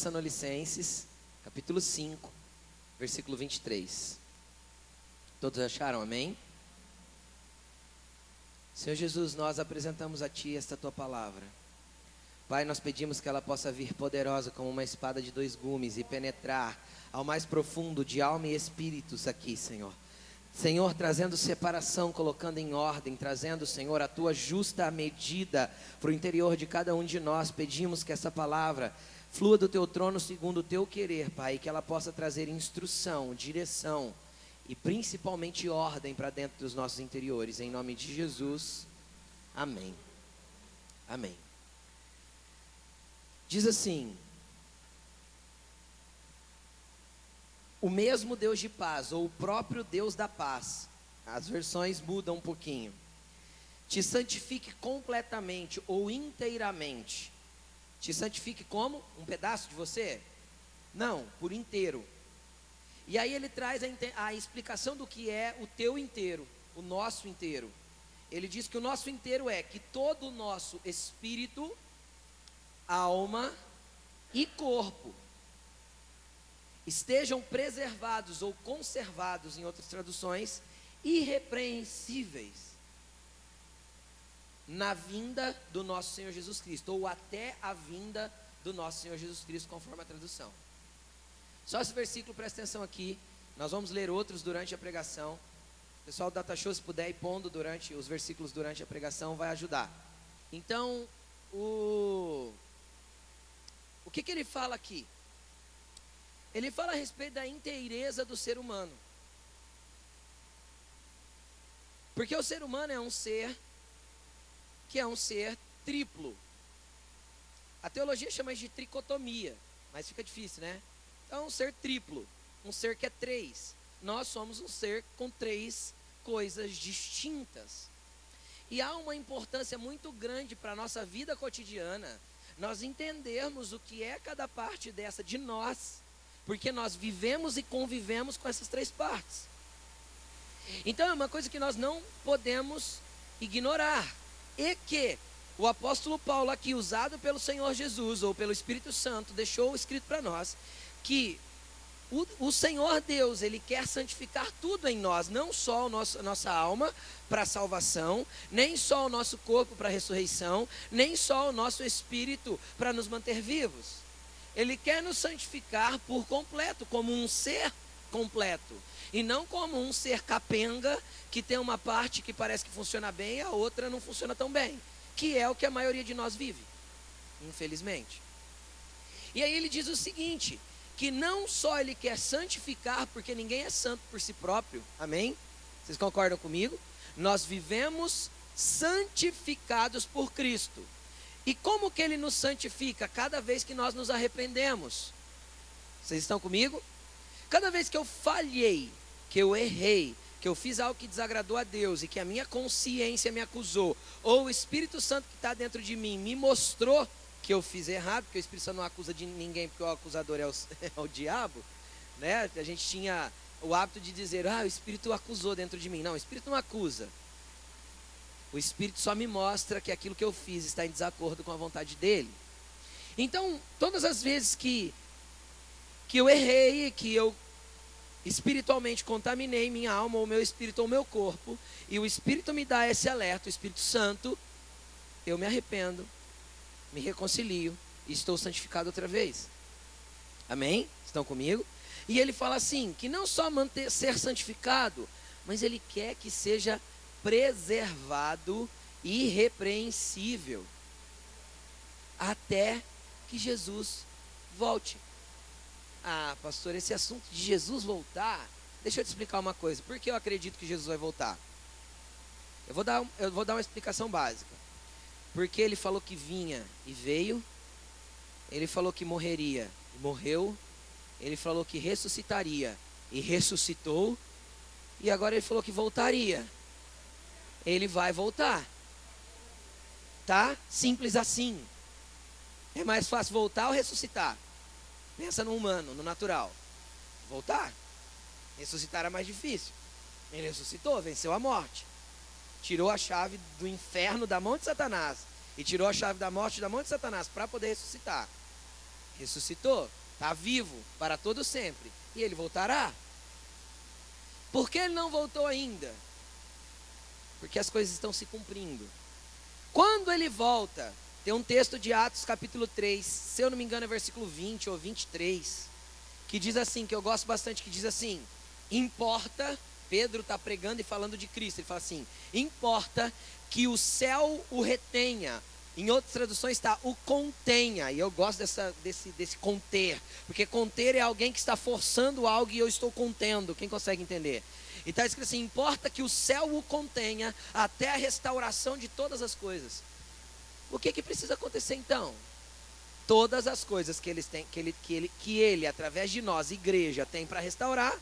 1 aos Tessalonicenses, capítulo 5, versículo 23. Todos acharam, amém? Senhor Jesus, nós apresentamos a Ti esta Tua palavra. Pai, nós pedimos que ela possa vir poderosa como uma espada de dois gumes e penetrar ao mais profundo de alma e espíritos aqui, Senhor. Senhor, trazendo separação, colocando em ordem, trazendo, Senhor, a tua justa medida para o interior de cada um de nós. Pedimos que essa palavra flua do teu trono segundo o teu querer, Pai, que ela possa trazer instrução, direção e principalmente ordem para dentro dos nossos interiores. Em nome de Jesus. Amém. Amém. Diz assim: o mesmo Deus de paz, ou o próprio Deus da paz, as versões mudam um pouquinho, te santifique completamente ou inteiramente. Te santifique como? Um pedaço de você? Não, por inteiro. E aí ele traz a, a explicação do que é o teu inteiro, o nosso inteiro. Ele diz que o nosso inteiro é que todo o nosso espírito, alma e corpo estejam preservados ou conservados, em outras traduções, irrepreensíveis na vinda do nosso Senhor Jesus Cristo, ou até a vinda do nosso Senhor Jesus Cristo, conforme a tradução. Só esse versículo, presta atenção aqui. Nós vamos ler outros durante a pregação. O pessoal do Data Show, se puder ir pondo durante os versículos durante a pregação, vai ajudar. Então, o, o que, que ele fala aqui? Ele fala a respeito da inteireza do ser humano. Porque o ser humano é um ser que é um ser triplo. A teologia chama de tricotomia, mas fica difícil, né? Então, é um ser triplo, um ser que é três. Nós somos um ser com três coisas distintas. E há uma importância muito grande para a nossa vida cotidiana nós entendermos o que é cada parte dessa de nós porque nós vivemos e convivemos com essas três partes. Então é uma coisa que nós não podemos ignorar. E que o apóstolo Paulo, aqui usado pelo Senhor Jesus ou pelo Espírito Santo, deixou escrito para nós que o, o, Senhor Deus, Ele quer santificar tudo em nós, não só a nossa alma para a salvação, nem só o nosso corpo para a ressurreição, nem só o nosso espírito para nos manter vivos. Ele quer nos santificar por completo, como um ser completo. E não como um ser capenga que tem uma parte que parece que funciona bem e a outra não funciona tão bem. Que é o que a maioria de nós vive, infelizmente. E aí ele diz o seguinte: que não só ele quer santificar, porque ninguém é santo por si próprio, amém? Vocês concordam comigo? Nós vivemos santificados por Cristo. E como que ele nos santifica? Cada vez que nós nos arrependemos. Vocês estão comigo? Cada vez que eu falhei, que eu errei, que eu fiz algo que desagradou a Deus e que a minha consciência me acusou, ou o Espírito Santo que está dentro de mim me mostrou que eu fiz errado, porque o Espírito Santo não acusa de ninguém, porque o acusador é o, é o diabo, né? A gente tinha o hábito de dizer, ah, o Espírito acusou dentro de mim. Não, o Espírito não acusa. O Espírito só me mostra que aquilo que eu fiz está em desacordo com a vontade dele. Então, todas as vezes que, que eu errei, que eu espiritualmente contaminei minha alma, ou meu espírito, ou meu corpo, e o Espírito me dá esse alerta, o Espírito Santo, eu me arrependo, me reconcilio e estou santificado outra vez. Amém? Estão comigo? E ele fala assim: que não só manter, ser santificado, mas ele quer que seja preservado, irrepreensível, até que Jesus volte. Ah, pastor, esse assunto de Jesus voltar, deixa eu te explicar uma coisa. Por que eu acredito que Jesus vai voltar? Eu vou dar, eu vou dar uma explicação básica. Porque ele falou que vinha e veio, ele falou que morreria e morreu, ele falou que ressuscitaria e ressuscitou, e agora ele falou que voltaria ele vai voltar. Tá? Simples assim. É mais fácil voltar ou ressuscitar? Pensa no humano, no natural. Voltar. Ressuscitar é mais difícil. Ele ressuscitou, venceu a morte. Tirou a chave do inferno da mão de Satanás. E tirou a chave da morte da mão de Satanás para poder ressuscitar. ressuscitou, está vivo para todo sempre e ele voltará. Por que ele não voltou ainda? Porque as coisas estão se cumprindo. Quando ele volta, tem um texto de Atos capítulo 3, se eu não me engano é versículo 20 ou 23, que diz assim, que eu gosto bastante, que diz assim: importa, Pedro está pregando e falando de Cristo, ele fala assim: importa que o céu o retenha. Em outras traduções está o contenha, e eu gosto dessa, desse, desse conter, porque conter é alguém que está forçando algo e eu estou contendo. Quem consegue entender? E está escrito assim: importa que o céu o contenha até a restauração de todas as coisas. O que, que precisa acontecer então? Todas as coisas que, eles têm, que, ele, que, ele, que ele, através de nós, igreja, tem para restaurar,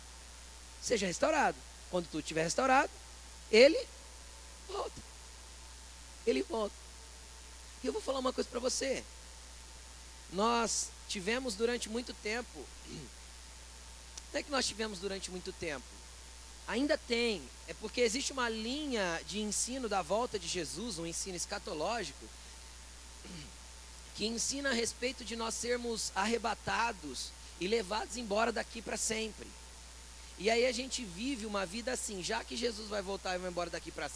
seja restaurado. Quando tudo estiver restaurado, ele volta. Ele volta. E eu vou falar uma coisa para você. Nós tivemos durante muito tempo. Não é que nós tivemos durante muito tempo. Ainda tem. É porque existe uma linha de ensino da volta de Jesus, um ensino escatológico, que ensina a respeito de nós sermos arrebatados e levados embora daqui para sempre. E aí a gente vive uma vida assim, já que Jesus vai voltar e vai embora daqui para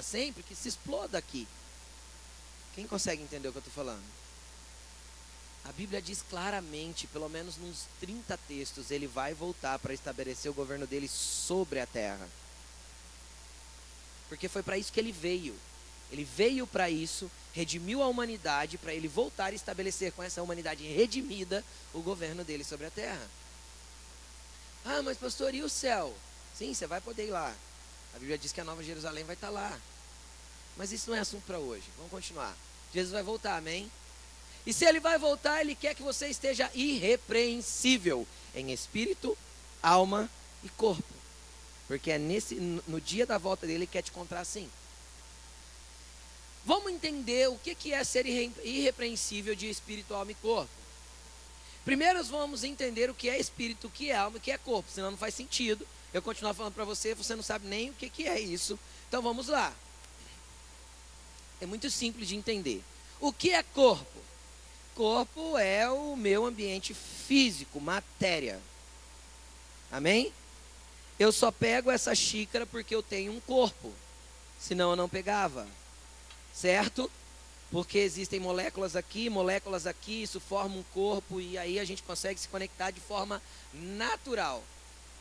sempre, que se exploda aqui. Quem consegue entender o que eu estou falando? A Bíblia diz claramente, pelo menos nos 30 textos, ele vai voltar para estabelecer o governo dele sobre a terra. Porque foi para isso que ele veio. Ele veio para isso, redimiu a humanidade, para ele voltar e estabelecer com essa humanidade redimida o governo dele sobre a terra. Ah, mas pastor, e o céu? Sim, você vai poder ir lá. A Bíblia diz que a Nova Jerusalém vai estar tá lá. Mas isso não é assunto para hoje. Vamos continuar. Jesus vai voltar, amém? E se ele vai voltar, ele quer que você esteja irrepreensível em espírito, alma e corpo. Porque é nesse no dia da volta dele ele quer te encontrar assim. Vamos entender o que é ser irrepreensível de espírito, alma e corpo. Primeiro vamos entender o que é espírito, o que é alma, o que é corpo, senão não faz sentido. Eu continuar falando para você, você não sabe nem o que é isso. Então vamos lá. É muito simples de entender. O que é corpo? Corpo é o meu ambiente físico, matéria. Amém? Eu só pego essa xícara porque eu tenho um corpo. Senão eu não pegava. Certo? Porque existem moléculas aqui, moléculas aqui, isso forma um corpo e aí a gente consegue se conectar de forma natural.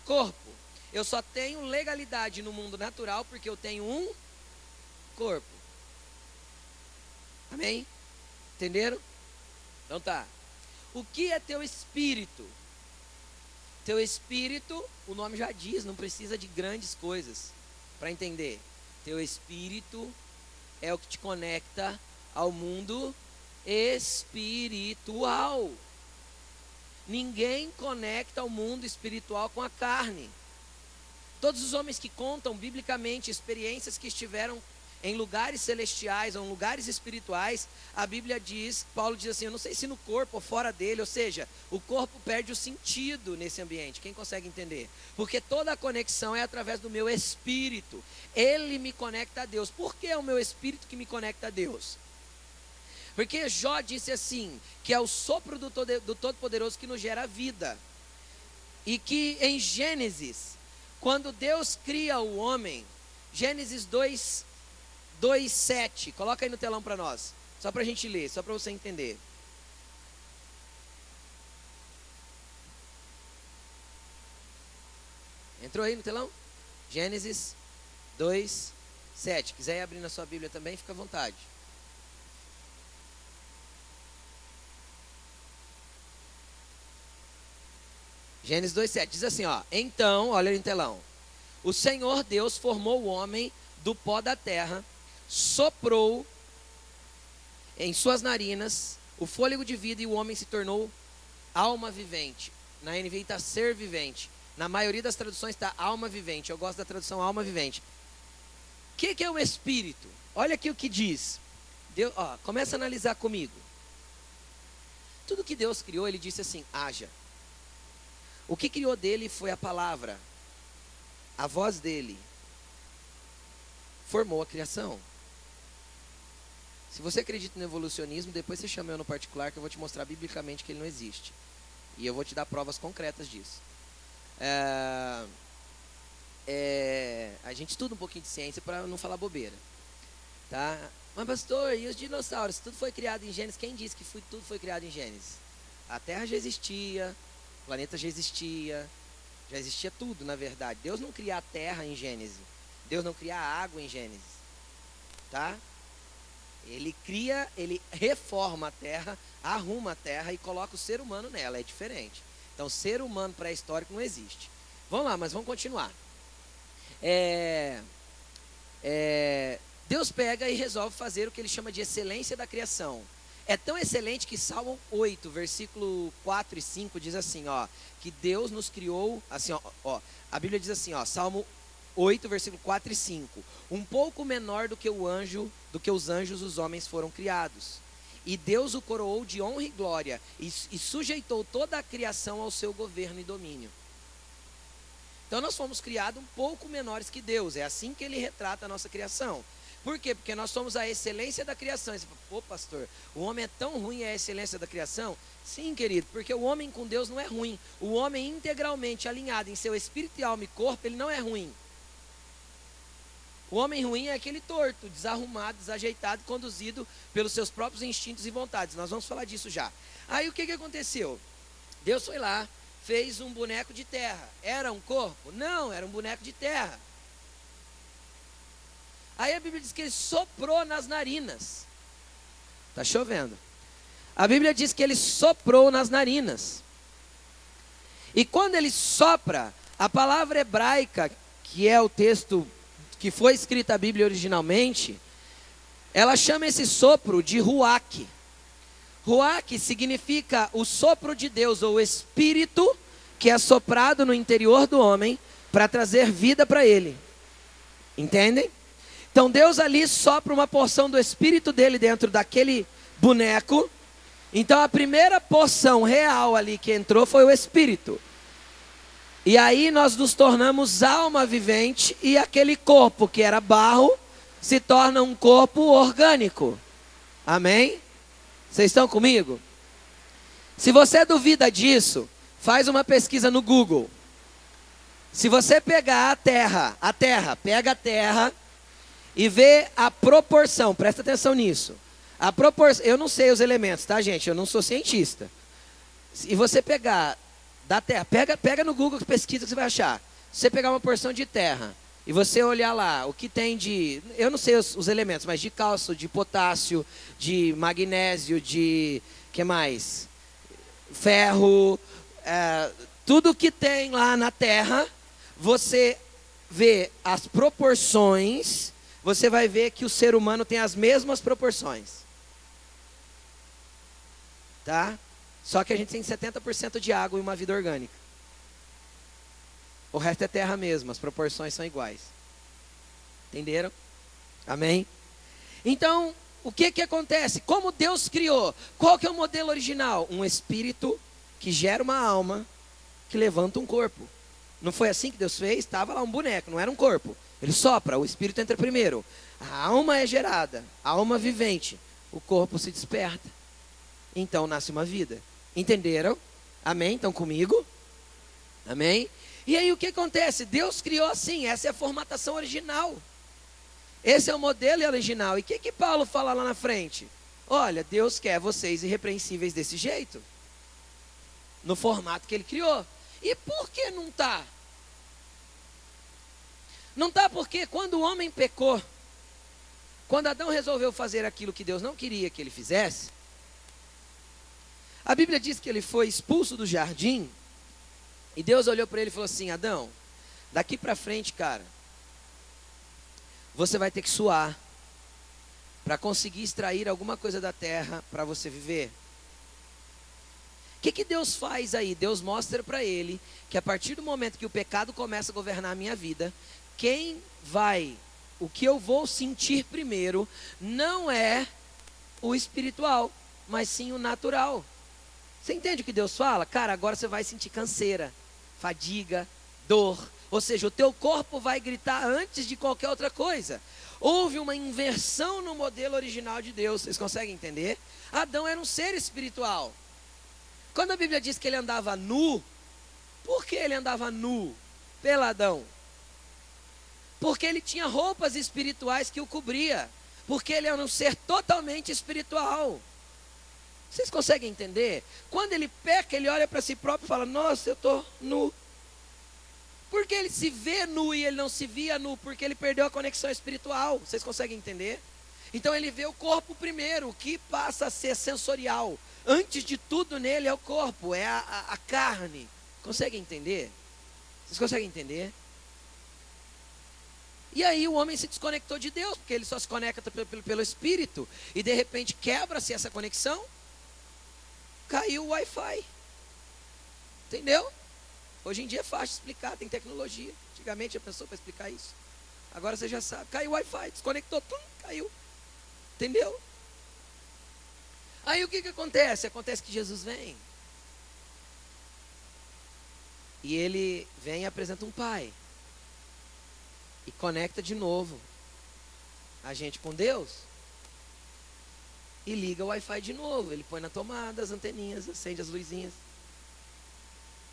Corpo. Eu só tenho legalidade no mundo natural porque eu tenho um corpo. Amém? Entenderam? Então tá. O que é teu espírito? Teu espírito, o nome já diz, não precisa de grandes coisas para entender. Teu espírito é o que te conecta ao mundo espiritual. Ninguém conecta ao mundo espiritual com a carne. Todos os homens que contam biblicamente experiências que estiveram em lugares celestiais ou em lugares espirituais, a Bíblia diz, Paulo diz assim, eu não sei se no corpo ou fora dele, ou seja, o corpo perde o sentido nesse ambiente. Quem consegue entender? Porque toda a conexão é através do meu espírito. Ele me conecta a Deus. Por que é o meu espírito que me conecta a Deus? Porque Jó disse assim, que é o sopro do Todo-Poderoso que nos gera vida. E que em Gênesis, quando Deus cria o homem, Gênesis 2, 2, 7, coloca aí no telão para nós, só para a gente ler, só para você entender. Entrou aí no telão? Gênesis 2, 7. Quiser abrir na sua Bíblia também, fica à vontade. Gênesis 2,7 diz assim: ó, Então, olha no telão. O Senhor Deus formou o homem do pó da terra, soprou em suas narinas o fôlego de vida e o homem se tornou alma vivente. Na NVI está ser vivente. Na maioria das traduções está alma vivente. Eu gosto da tradução alma vivente. O que, que, é o espírito? Olha aqui o que diz. Deus, ó, começa a analisar comigo. Tudo que Deus criou, ele disse assim: haja. O que criou dele foi a palavra, a voz dele formou a criação. Se você acredita no evolucionismo, depois você chama eu no particular que eu vou te mostrar biblicamente que ele não existe. E eu vou te dar provas concretas disso. É, é, a gente estuda um pouquinho de ciência para não falar bobeira. Tá? Mas pastor, e os dinossauros? Tudo foi criado em Gênesis. Quem disse que foi, tudo foi criado em Gênesis? A Terra já existia, o planeta já existia, já existia tudo, na verdade. Deus não cria a Terra em Gênesis. Deus não cria a água em Gênesis. Tá? Ele cria, ele reforma a terra, arruma a terra e coloca o ser humano nela. É diferente. Então, ser humano pré-histórico não existe. Vamos lá, mas vamos continuar. É, é, Deus pega e resolve fazer o que ele chama de excelência da criação. É tão excelente que Salmo 8, versículo 4 e 5 diz assim, ó, que Deus nos criou, assim, ó, ó a Bíblia diz assim, ó, Salmo 8, versículo 4 e 5. Um pouco menor do que o anjo, do que os anjos, os homens foram criados. E Deus o coroou de honra e glória e, e sujeitou toda a criação ao seu governo e domínio. Então nós fomos criados um pouco menores que Deus. É assim que ele retrata a nossa criação. Por quê? Porque nós somos a excelência da criação. você fala, Pô, pastor, o homem é tão ruim é a excelência da criação? Sim, querido, porque o homem com Deus não é ruim. O homem integralmente alinhado em seu espírito, alma e corpo, ele não é ruim. O homem ruim é aquele torto, desarrumado, desajeitado, conduzido pelos seus próprios instintos e vontades. Nós vamos falar disso já. Aí o que, que aconteceu? Deus foi lá, fez um boneco de terra. Era um corpo? Não, era um boneco de terra. Aí a Bíblia diz que ele soprou nas narinas. Está chovendo. A Bíblia diz que ele soprou nas narinas. E quando ele sopra, a palavra hebraica, que é o texto que foi escrita a Bíblia originalmente, ela chama esse sopro de ruach. Ruach significa o sopro de Deus, ou o espírito que é soprado no interior do homem para trazer vida para ele. Entendem? Então Deus ali sopra uma porção do espírito dele dentro daquele boneco. Então a primeira porção real ali que entrou foi o espírito. E aí nós nos tornamos alma vivente e aquele corpo que era barro se torna um corpo orgânico. Amém? Vocês estão comigo? Se você duvida disso, faz uma pesquisa no Google. Se você pegar a terra, a terra, pega a terra e vê a proporção, presta atenção nisso. A proporção, eu não sei os elementos, tá, gente? Eu não sou cientista. E você pegar da terra. Pega, pega no Google, pesquisa que você vai achar. Se você pegar uma porção de terra e você olhar lá o que tem de, eu não sei os, os elementos, mas de cálcio, de potássio, de magnésio, de que mais? Ferro, é, tudo que tem lá na terra, você vê as proporções, você vai ver que o ser humano tem as mesmas proporções. Tá? Só que a gente tem 70% de água e uma vida orgânica. O resto é terra mesmo, as proporções são iguais. Entenderam? Amém? Então, o que que acontece? Como Deus criou? Qual que é o modelo original? Um espírito que gera uma alma que levanta um corpo. Não foi assim que Deus fez? Estava lá um boneco, não era um corpo. Ele sopra, o espírito entra primeiro. A alma é gerada, a alma vivente. O corpo se desperta. Então nasce uma vida. Entenderam? Amém? Estão comigo? Amém? E aí o que acontece? Deus criou assim, essa é a formatação original. Esse é o modelo original. E o que, que Paulo fala lá na frente? Olha, Deus quer vocês irrepreensíveis desse jeito. No formato que ele criou. E por que não está? Não está porque quando o homem pecou, quando Adão resolveu fazer aquilo que Deus não queria que ele fizesse, a Bíblia diz que ele foi expulso do jardim e Deus olhou para ele e falou assim: Adão, daqui para frente, cara, você vai ter que suar para conseguir extrair alguma coisa da terra para você viver. O que, que Deus faz aí? Deus mostra para ele que a partir do momento que o pecado começa a governar a minha vida, quem vai, o que eu vou sentir primeiro, não é o espiritual, mas sim o natural. Você entende o que Deus fala? Cara, agora você vai sentir canseira, fadiga, dor. Ou seja, o teu corpo vai gritar antes de qualquer outra coisa. houve uma inversão no modelo original de Deus. Vocês conseguem entender? Adão era um ser espiritual. Quando a Bíblia diz que ele andava nu, por que ele andava nu? Peladão. Porque ele tinha roupas espirituais que o cobria. Porque ele era um ser totalmente espiritual. Vocês conseguem entender? Quando ele peca, ele olha para si próprio e fala: Nossa, eu estou nu. Porque ele se vê nu e ele não se via nu, porque ele perdeu a conexão espiritual. Vocês conseguem entender? Então ele vê o corpo primeiro, o que passa a ser sensorial. Antes de tudo nele é o corpo, é a, a, a carne. Conseguem entender? Vocês conseguem entender? E aí o homem se desconectou de Deus, porque ele só se conecta pelo, pelo, pelo Espírito, e de repente quebra-se essa conexão, caiu o Wi-Fi. Entendeu? Hoje em dia é fácil explicar, tem tecnologia. Antigamente a pessoa para explicar isso. Agora você já sabe. Caiu o Wi-Fi, desconectou, tum, caiu. Entendeu? Aí o que, que acontece? Acontece que Jesus vem. E ele vem e apresenta um pai. E conecta de novo a gente com Deus. E liga o Wi-Fi de novo. Ele põe na tomada as anteninhas, acende as luzinhas.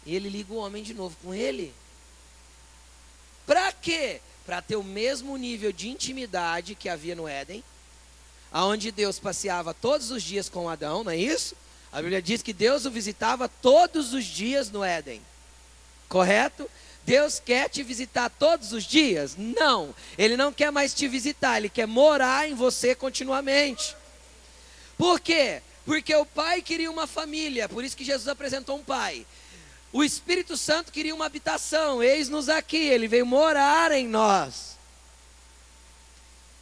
E ele liga o homem de novo com ele. Para quê? Para ter o mesmo nível de intimidade que havia no Éden, aonde Deus passeava todos os dias com Adão, não é isso? A Bíblia diz que Deus o visitava todos os dias no Éden. Correto? Deus quer te visitar todos os dias? Não. Ele não quer mais te visitar, ele quer morar em você continuamente. Por quê? Porque o pai queria uma família, por isso que Jesus apresentou um pai. O Espírito Santo queria uma habitação, eis-nos aqui, ele veio morar em nós.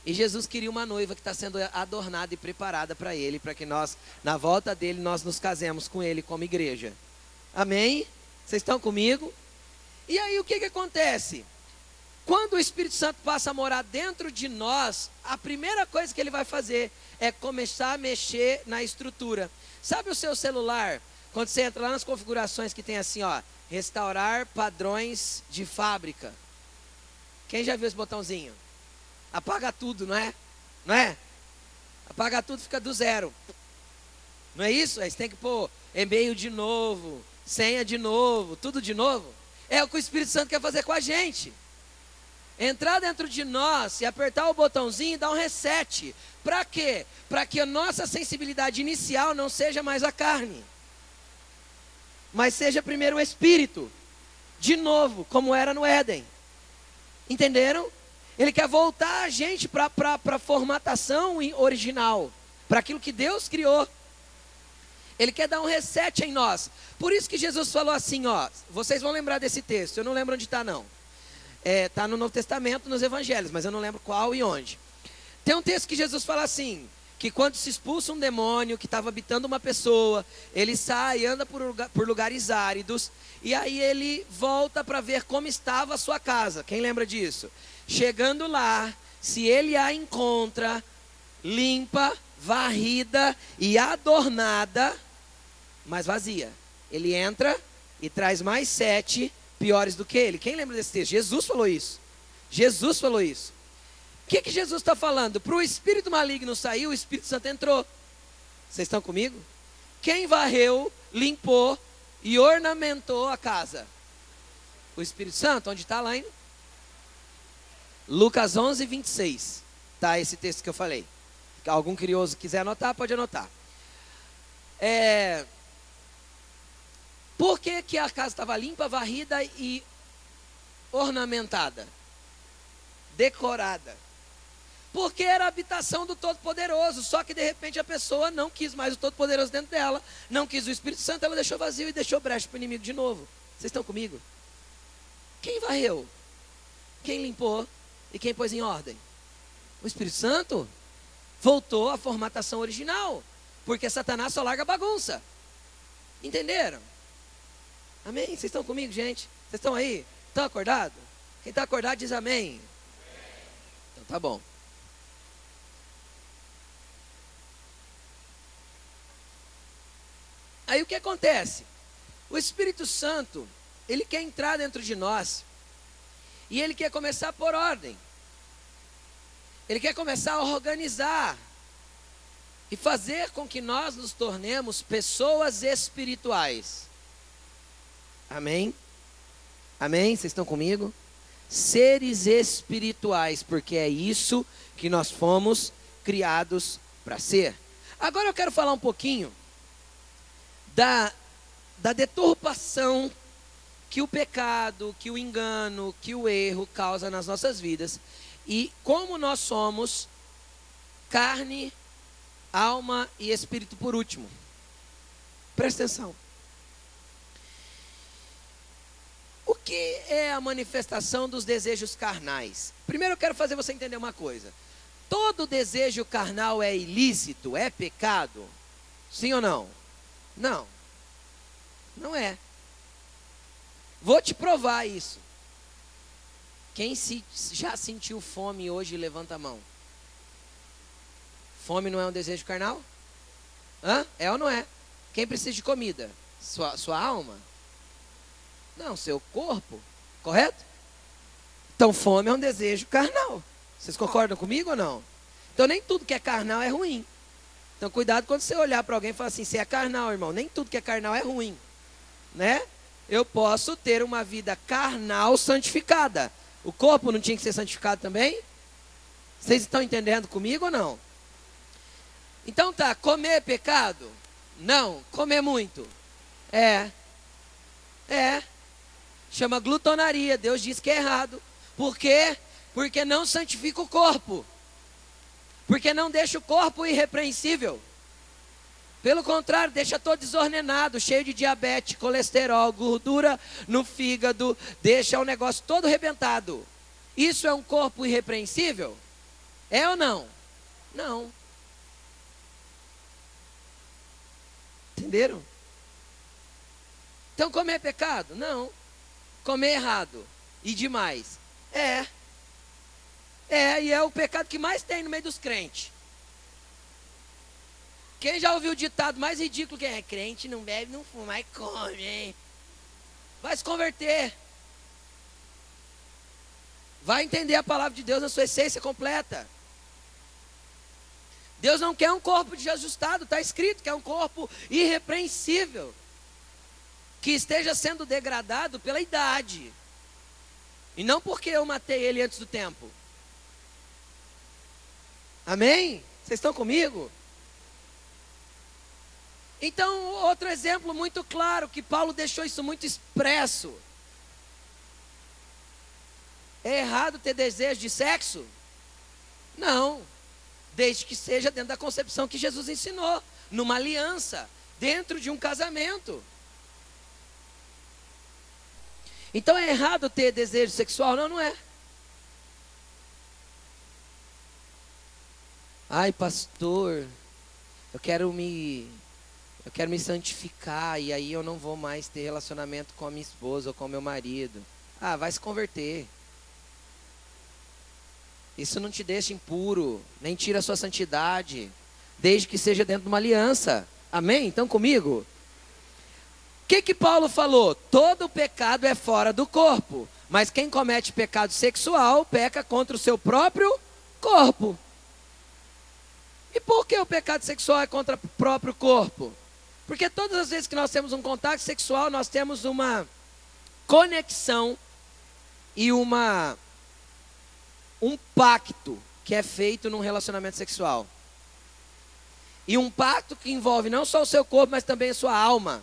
E Jesus queria uma noiva que está sendo adornada e preparada para ele, para que nós, na volta dele, nós nos casemos com ele como igreja. Amém? Vocês estão comigo? E aí o que, que acontece? Quando o Espírito Santo passa a morar dentro de nós, a primeira coisa que ele vai fazer é começar a mexer na estrutura. Sabe o seu celular? Quando você entra lá nas configurações que tem assim, ó, restaurar padrões de fábrica. Quem já viu esse botãozinho? Apaga tudo, não é? Não é? Apaga tudo, fica do zero. Não é isso? Aí você tem que pôr e-mail de novo, senha de novo, tudo de novo. É o que o Espírito Santo quer fazer com a gente. Entrar dentro de nós e apertar o botãozinho e dar um reset. Para quê? Para que a nossa sensibilidade inicial não seja mais a carne mas seja primeiro o espírito. De novo, como era no Éden. Entenderam? Ele quer voltar a gente para a formatação original, para aquilo que Deus criou. Ele quer dar um reset em nós. Por isso que Jesus falou assim, ó. Vocês vão lembrar desse texto. Eu não lembro onde está não. Está é, tá no Novo Testamento, nos Evangelhos, mas eu não lembro qual e onde. Tem um texto que Jesus fala assim: que quando se expulsa um demônio que estava habitando uma pessoa, ele sai, anda por, lugar, por lugares áridos, e aí ele volta para ver como estava a sua casa. Quem lembra disso? Chegando lá, se ele a encontra limpa, varrida e adornada, mas vazia. Ele entra e traz mais sete piores do que ele. Quem lembra desse texto? Jesus falou isso. Jesus falou isso que, que Jesus está falando? Para o espírito maligno sair, o Espírito Santo entrou. Vocês estão comigo? Quem varreu, limpou e ornamentou a casa? O Espírito Santo, onde está lá, hein? Lucas 11, 26. Tá esse texto que eu falei. Algum curioso quiser anotar, pode anotar. É... Por que, que a casa estava limpa, varrida e ornamentada? Decorada. Porque era a habitação do Todo-Poderoso. Só que de repente a pessoa não quis mais o Todo-Poderoso dentro dela, não quis o Espírito Santo, ela deixou vazio e deixou brecha para o inimigo de novo. Vocês estão comigo? Quem varreu? Quem limpou? E quem pôs em ordem? O Espírito Santo voltou à formatação original. Porque Satanás só larga bagunça. Entenderam? Amém? Vocês estão comigo, gente? Vocês estão aí? Estão acordados? Quem está acordado diz amém. Então tá bom. Aí o que acontece? O Espírito Santo, ele quer entrar dentro de nós e ele quer começar por ordem. Ele quer começar a organizar e fazer com que nós nos tornemos pessoas espirituais. Amém? Amém? Vocês estão comigo? Seres espirituais, porque é isso que nós fomos criados para ser. Agora eu quero falar um pouquinho da, da deturpação que o pecado, que o engano, que o erro causa nas nossas vidas e como nós somos carne, alma e espírito por último. Presta atenção. O que é a manifestação dos desejos carnais? Primeiro eu quero fazer você entender uma coisa. Todo desejo carnal é ilícito, é pecado? Sim ou não? Não. Não é. Vou te provar isso. Quem se, já sentiu fome hoje, levanta a mão. Fome não é um desejo carnal? Hã? É ou não é? Quem precisa de comida? Sua, sua alma? Não, seu corpo. Correto? Então, fome é um desejo carnal. Vocês concordam comigo ou não? Então, nem tudo que é carnal é ruim. Então, cuidado quando você olhar para alguém e falar assim: você é carnal, irmão. Nem tudo que é carnal é ruim. Né? eu posso ter uma vida carnal santificada. O corpo não tinha que ser santificado também? Vocês estão entendendo comigo ou não? Então tá, comer é pecado? Não, comer muito. É. É. Chama glutonaria. Deus diz que é errado. Por quê? Porque não santifica o corpo. Porque não deixa o corpo irrepreensível. Pelo contrário, deixa todo desordenado, cheio de diabetes, colesterol, gordura no fígado, deixa o negócio todo rebentado. Isso é um corpo irrepreensível? É ou não? Não. Entenderam? Então comer é pecado? Não. Comer errado e demais? É. É, e é o pecado que mais tem no meio dos crentes. Quem já ouviu o ditado mais ridículo que é? Crente não bebe, não fuma, mas come, hein? Vai se converter. Vai entender a palavra de Deus na sua essência completa. Deus não quer um corpo desajustado, está escrito que é um corpo irrepreensível, que esteja sendo degradado pela idade, e não porque eu matei ele antes do tempo. Amém? Vocês estão comigo? Então, outro exemplo muito claro, que Paulo deixou isso muito expresso. É errado ter desejo de sexo? Não. Desde que seja dentro da concepção que Jesus ensinou, numa aliança, dentro de um casamento. Então é errado ter desejo sexual? Não, não é. Ai, pastor, eu quero me eu quero me santificar e aí eu não vou mais ter relacionamento com a minha esposa ou com o meu marido. Ah, vai se converter. Isso não te deixa impuro, nem tira a sua santidade, desde que seja dentro de uma aliança. Amém? Então comigo? O que que Paulo falou? Todo pecado é fora do corpo, mas quem comete pecado sexual peca contra o seu próprio corpo. E por que o pecado sexual é contra o próprio corpo? Porque todas as vezes que nós temos um contato sexual, nós temos uma conexão e uma um pacto que é feito num relacionamento sexual. E um pacto que envolve não só o seu corpo, mas também a sua alma.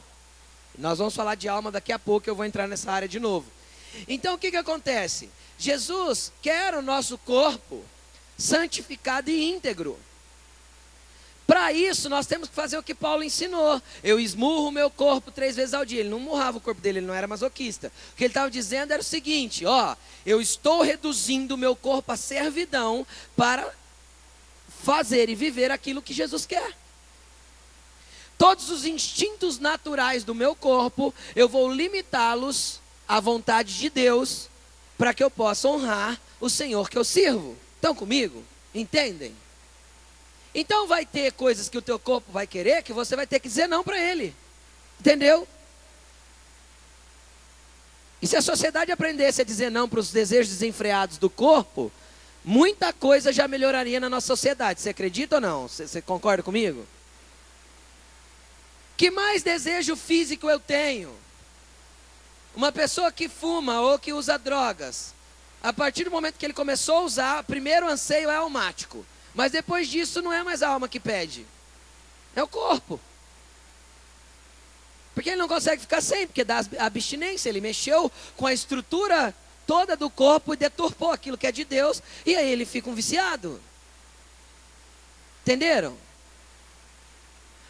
Nós vamos falar de alma daqui a pouco, eu vou entrar nessa área de novo. Então o que, que acontece? Jesus quer o nosso corpo santificado e íntegro. Para isso, nós temos que fazer o que Paulo ensinou. Eu esmurro o meu corpo três vezes ao dia. Ele não murrava o corpo dele, ele não era masoquista. O que ele estava dizendo era o seguinte: ó, eu estou reduzindo o meu corpo à servidão para fazer e viver aquilo que Jesus quer. Todos os instintos naturais do meu corpo, eu vou limitá-los à vontade de Deus, para que eu possa honrar o Senhor que eu sirvo. Estão comigo? Entendem? Então vai ter coisas que o teu corpo vai querer que você vai ter que dizer não para ele. Entendeu? E se a sociedade aprendesse a dizer não para os desejos desenfreados do corpo, muita coisa já melhoraria na nossa sociedade. Você acredita ou não? Você, você concorda comigo? Que mais desejo físico eu tenho? Uma pessoa que fuma ou que usa drogas, a partir do momento que ele começou a usar, primeiro anseio é almático. Mas depois disso não é mais a alma que pede, é o corpo. Porque ele não consegue ficar sem, porque dá abstinência, ele mexeu com a estrutura toda do corpo e deturpou aquilo que é de Deus, e aí ele fica um viciado. Entenderam?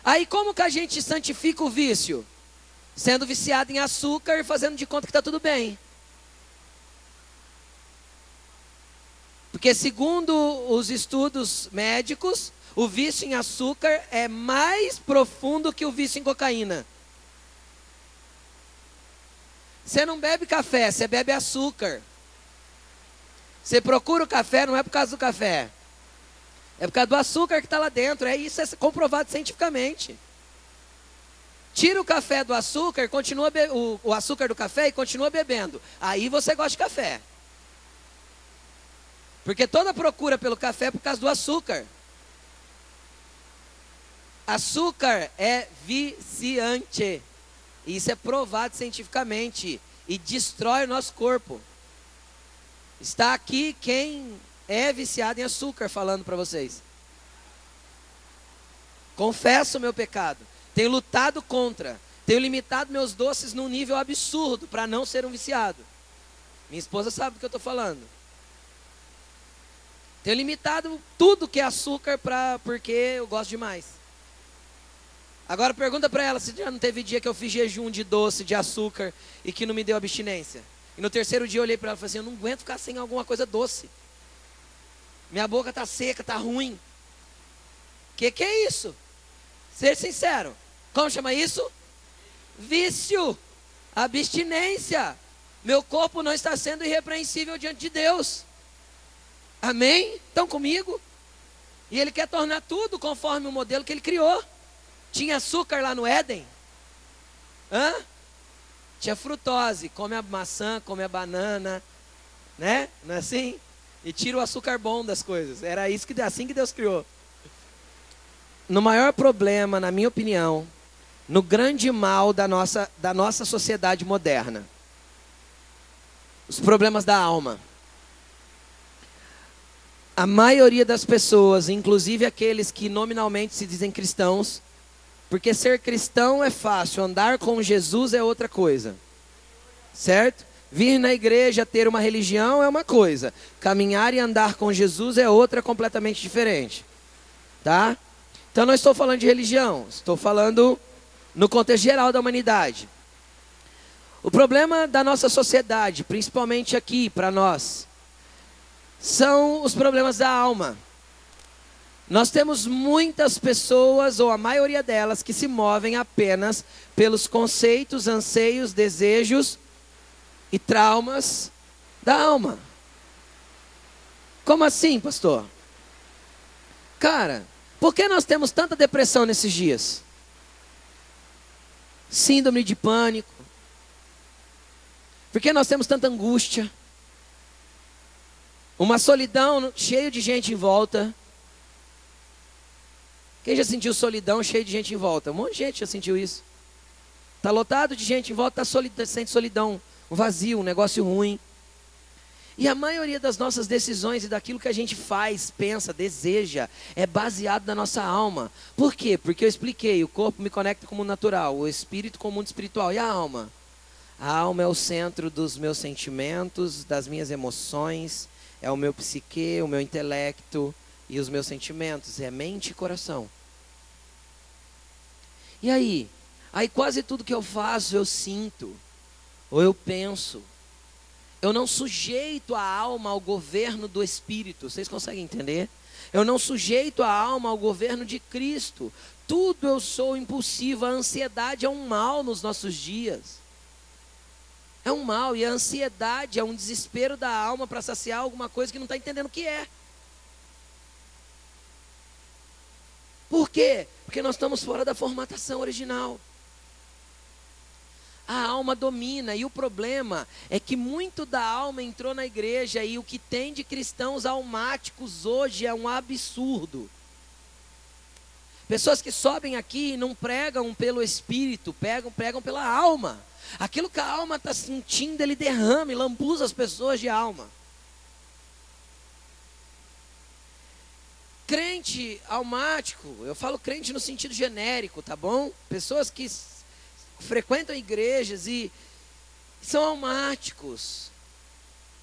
Aí como que a gente santifica o vício? Sendo viciado em açúcar e fazendo de conta que está tudo bem. Porque segundo os estudos médicos, o vício em açúcar é mais profundo que o vício em cocaína. Você não bebe café, você bebe açúcar. Você procura o café, não é por causa do café. É por causa do açúcar que está lá dentro. É isso é comprovado cientificamente. Tira o café do açúcar, continua o, o açúcar do café e continua bebendo. Aí você gosta de café. Porque toda procura pelo café é por causa do açúcar. Açúcar é viciante. Isso é provado cientificamente e destrói o nosso corpo. Está aqui quem é viciado em açúcar falando para vocês. Confesso o meu pecado. Tenho lutado contra. Tenho limitado meus doces num nível absurdo para não ser um viciado. Minha esposa sabe do que eu estou falando. Tenho limitado tudo que é açúcar pra, porque eu gosto demais. Agora pergunta para ela se já não teve dia que eu fiz jejum de doce, de açúcar e que não me deu abstinência. E no terceiro dia eu olhei para ela e falei assim: eu não aguento ficar sem alguma coisa doce. Minha boca tá seca, tá ruim. Que que é isso? Ser sincero. Como chama isso? Vício. Abstinência. Meu corpo não está sendo irrepreensível diante de Deus. Amém? Estão comigo? E ele quer tornar tudo conforme o modelo que ele criou. Tinha açúcar lá no Éden? Hã? Tinha frutose, come a maçã, come a banana, né? Não é assim? E tira o açúcar bom das coisas. Era isso que assim que Deus criou. No maior problema, na minha opinião, no grande mal da nossa, da nossa sociedade moderna. Os problemas da alma. A maioria das pessoas, inclusive aqueles que nominalmente se dizem cristãos, porque ser cristão é fácil, andar com Jesus é outra coisa. Certo? Vir na igreja, ter uma religião é uma coisa. Caminhar e andar com Jesus é outra completamente diferente. Tá? Então não estou falando de religião, estou falando no contexto geral da humanidade. O problema da nossa sociedade, principalmente aqui para nós, são os problemas da alma. Nós temos muitas pessoas, ou a maioria delas, que se movem apenas pelos conceitos, anseios, desejos e traumas da alma. Como assim, pastor? Cara, por que nós temos tanta depressão nesses dias? Síndrome de pânico. Por que nós temos tanta angústia? Uma solidão cheia de gente em volta. Quem já sentiu solidão cheio de gente em volta? Um monte de gente já sentiu isso. Está lotado de gente em volta, tá solidão, sente solidão, um vazio, um negócio ruim. E a maioria das nossas decisões e daquilo que a gente faz, pensa, deseja, é baseado na nossa alma. Por quê? Porque eu expliquei, o corpo me conecta com o mundo natural, o espírito com o mundo espiritual. E a alma? A alma é o centro dos meus sentimentos, das minhas emoções, é o meu psique, o meu intelecto e os meus sentimentos, é mente e coração. E aí? Aí quase tudo que eu faço eu sinto, ou eu penso. Eu não sujeito a alma ao governo do Espírito. Vocês conseguem entender? Eu não sujeito a alma ao governo de Cristo. Tudo eu sou impulsivo. A ansiedade é um mal nos nossos dias. É um mal. E a ansiedade é um desespero da alma para saciar alguma coisa que não está entendendo o que é. Por quê? Porque nós estamos fora da formatação original. A alma domina, e o problema é que muito da alma entrou na igreja, e o que tem de cristãos almáticos hoje é um absurdo. Pessoas que sobem aqui e não pregam pelo espírito, pregam, pregam pela alma. Aquilo que a alma está sentindo, ele derrama e lambuza as pessoas de alma. Crente almático, eu falo crente no sentido genérico, tá bom? Pessoas que frequentam igrejas e são almáticos.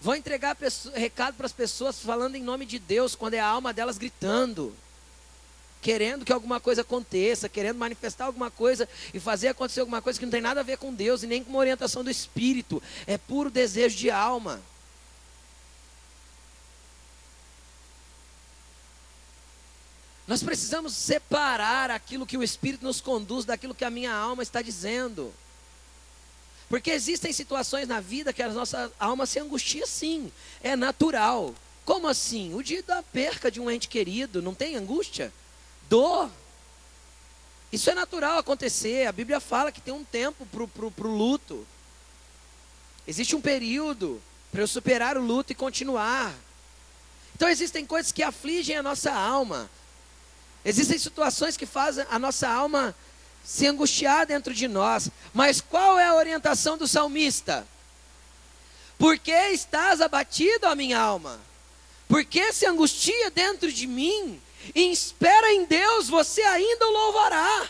Vão entregar recado para as pessoas falando em nome de Deus, quando é a alma delas gritando querendo que alguma coisa aconteça, querendo manifestar alguma coisa e fazer acontecer alguma coisa que não tem nada a ver com Deus e nem com uma orientação do Espírito. É puro desejo de alma. Nós precisamos separar aquilo que o Espírito nos conduz daquilo que a minha alma está dizendo. Porque existem situações na vida que a nossa alma se angustia sim, é natural. Como assim? O dia da perca de um ente querido, não tem angústia? Dor. Isso é natural acontecer. A Bíblia fala que tem um tempo para o luto. Existe um período para eu superar o luto e continuar. Então existem coisas que afligem a nossa alma. Existem situações que fazem a nossa alma se angustiar dentro de nós. Mas qual é a orientação do salmista? Por que estás abatido, a minha alma? Por que se angustia dentro de mim? e espera em Deus, você ainda o louvará.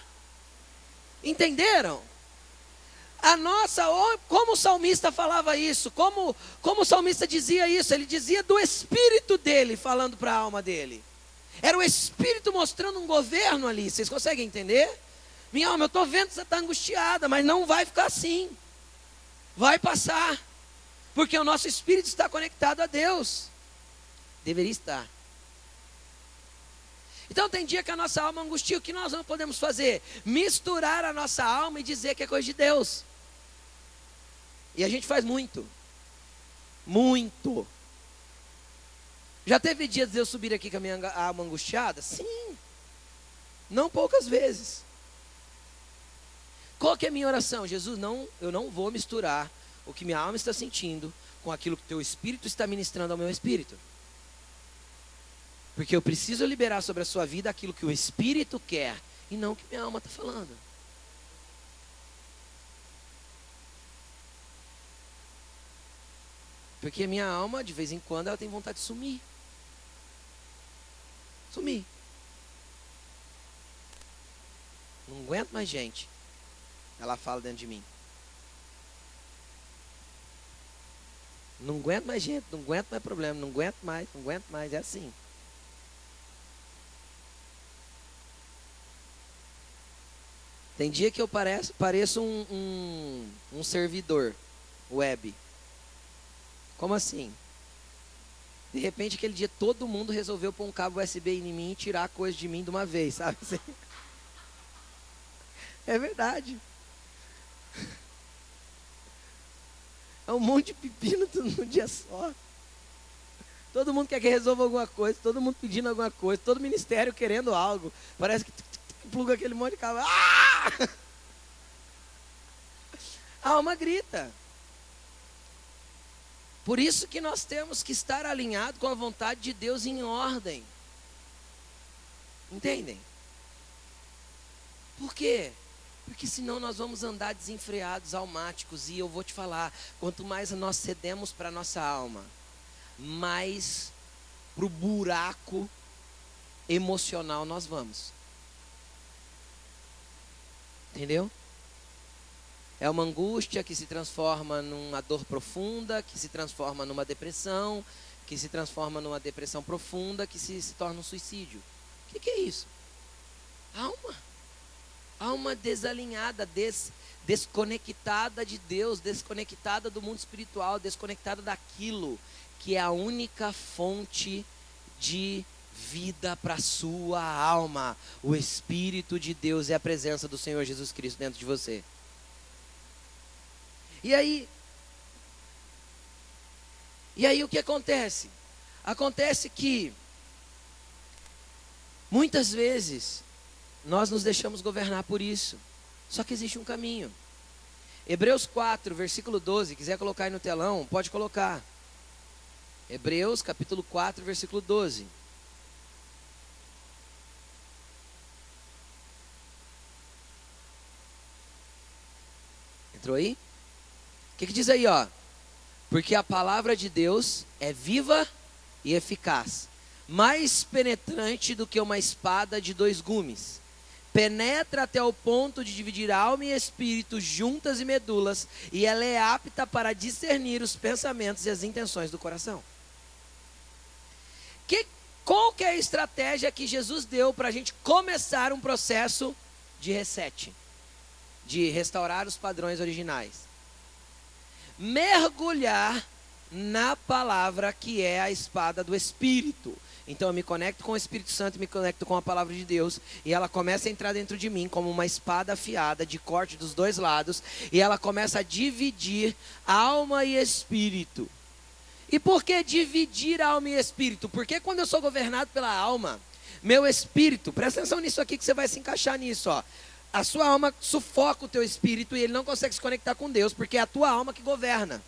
Entenderam? A nossa, como o salmista falava isso, como, como o salmista dizia isso, ele dizia do espírito dele falando para a alma dele. Era o espírito mostrando um governo ali, vocês conseguem entender? Minha alma, eu estou vendo que você está angustiada, mas não vai ficar assim. Vai passar. Porque o nosso espírito está conectado a Deus. Deveria estar. Então tem dia que a nossa alma angustia, o que nós não podemos fazer? Misturar a nossa alma e dizer que é coisa de Deus. E a gente faz muito. Muito. Já teve dias de eu subir aqui com a minha alma angustiada? Sim. Não poucas vezes. Qual que é a minha oração? Jesus, não, eu não vou misturar o que minha alma está sentindo com aquilo que teu espírito está ministrando ao meu espírito. Porque eu preciso liberar sobre a sua vida aquilo que o Espírito quer e não o que minha alma está falando. Porque a minha alma, de vez em quando, ela tem vontade de sumir. Sumir. Não aguento mais gente. Ela fala dentro de mim. Não aguento mais gente, não aguento mais problema, não aguento mais, não aguento mais, é assim. Tem dia que eu pareço, pareço um, um, um servidor web. Como assim? De repente, aquele dia, todo mundo resolveu pôr um cabo USB em mim e tirar a coisa de mim de uma vez, sabe? É verdade. É um monte de pepino tudo num dia só. Todo mundo quer que resolva alguma coisa, todo mundo pedindo alguma coisa, todo ministério querendo algo. Parece que pluga aquele monte de cabo. Ah! A alma grita. Por isso que nós temos que estar alinhado com a vontade de Deus em ordem. Entendem? Por quê? Porque senão nós vamos andar desenfreados, almáticos. E eu vou te falar: quanto mais nós cedemos para a nossa alma, mais para o buraco emocional nós vamos. Entendeu? É uma angústia que se transforma numa dor profunda, que se transforma numa depressão, que se transforma numa depressão profunda, que se, se torna um suicídio. O que, que, é isso? Alma. Alma desalinhada, des, desconectada de Deus, desconectada do mundo espiritual, desconectada daquilo que é a única fonte de vida para sua alma. O Espírito de Deus é a presença do Senhor Jesus Cristo dentro de você. E aí, e aí o que acontece? Acontece que muitas vezes nós nos deixamos governar por isso. Só que existe um caminho. Hebreus 4, versículo 12, quiser colocar aí no telão, pode colocar. Hebreus capítulo 4, versículo 12. Entrou aí? O que, que diz aí, ó? Porque a palavra de Deus é viva e eficaz, mais penetrante do que uma espada de dois gumes. Penetra até o ponto de dividir alma e espírito, juntas e medulas, e ela é apta para discernir os pensamentos e as intenções do coração. Que, qual que é a estratégia que Jesus deu para a gente começar um processo de reset? De restaurar os padrões originais? Mergulhar na palavra que é a espada do Espírito. Então eu me conecto com o Espírito Santo, me conecto com a palavra de Deus, e ela começa a entrar dentro de mim como uma espada afiada de corte dos dois lados, e ela começa a dividir alma e espírito. E por que dividir alma e espírito? Porque quando eu sou governado pela alma, meu espírito, presta atenção nisso aqui que você vai se encaixar nisso, ó. A sua alma sufoca o teu espírito e ele não consegue se conectar com Deus, porque é a tua alma que governa.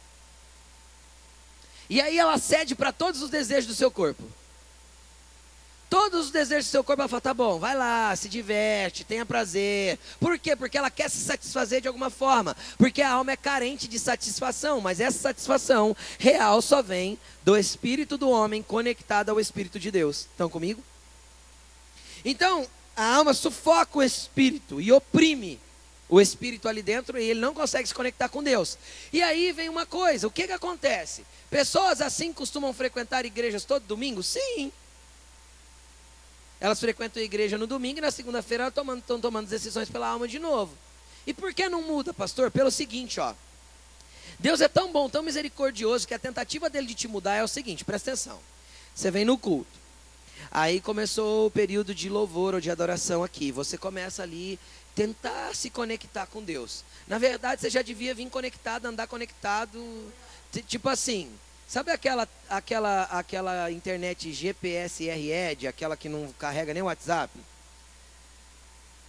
E aí ela cede para todos os desejos do seu corpo. Todos os desejos do seu corpo, ela fala, tá bom, vai lá, se diverte, tenha prazer. Por quê? Porque ela quer se satisfazer de alguma forma. Porque a alma é carente de satisfação, mas essa satisfação real só vem do espírito do homem conectado ao espírito de Deus. Estão comigo? Então, a alma sufoca o espírito e oprime o espírito ali dentro e ele não consegue se conectar com Deus. E aí vem uma coisa, o que que acontece? Pessoas assim costumam frequentar igrejas todo domingo? Sim. Elas frequentam a igreja no domingo e na segunda-feira estão tomando, tomando decisões pela alma de novo. E por que não muda, pastor? Pelo seguinte, ó. Deus é tão bom, tão misericordioso, que a tentativa dele de te mudar é o seguinte, presta atenção. Você vem no culto. Aí começou o período de louvor ou de adoração aqui. Você começa ali tentar se conectar com Deus. Na verdade, você já devia vir conectado, andar conectado, tipo assim, Sabe aquela, aquela, aquela internet GPS RED, aquela que não carrega nem WhatsApp?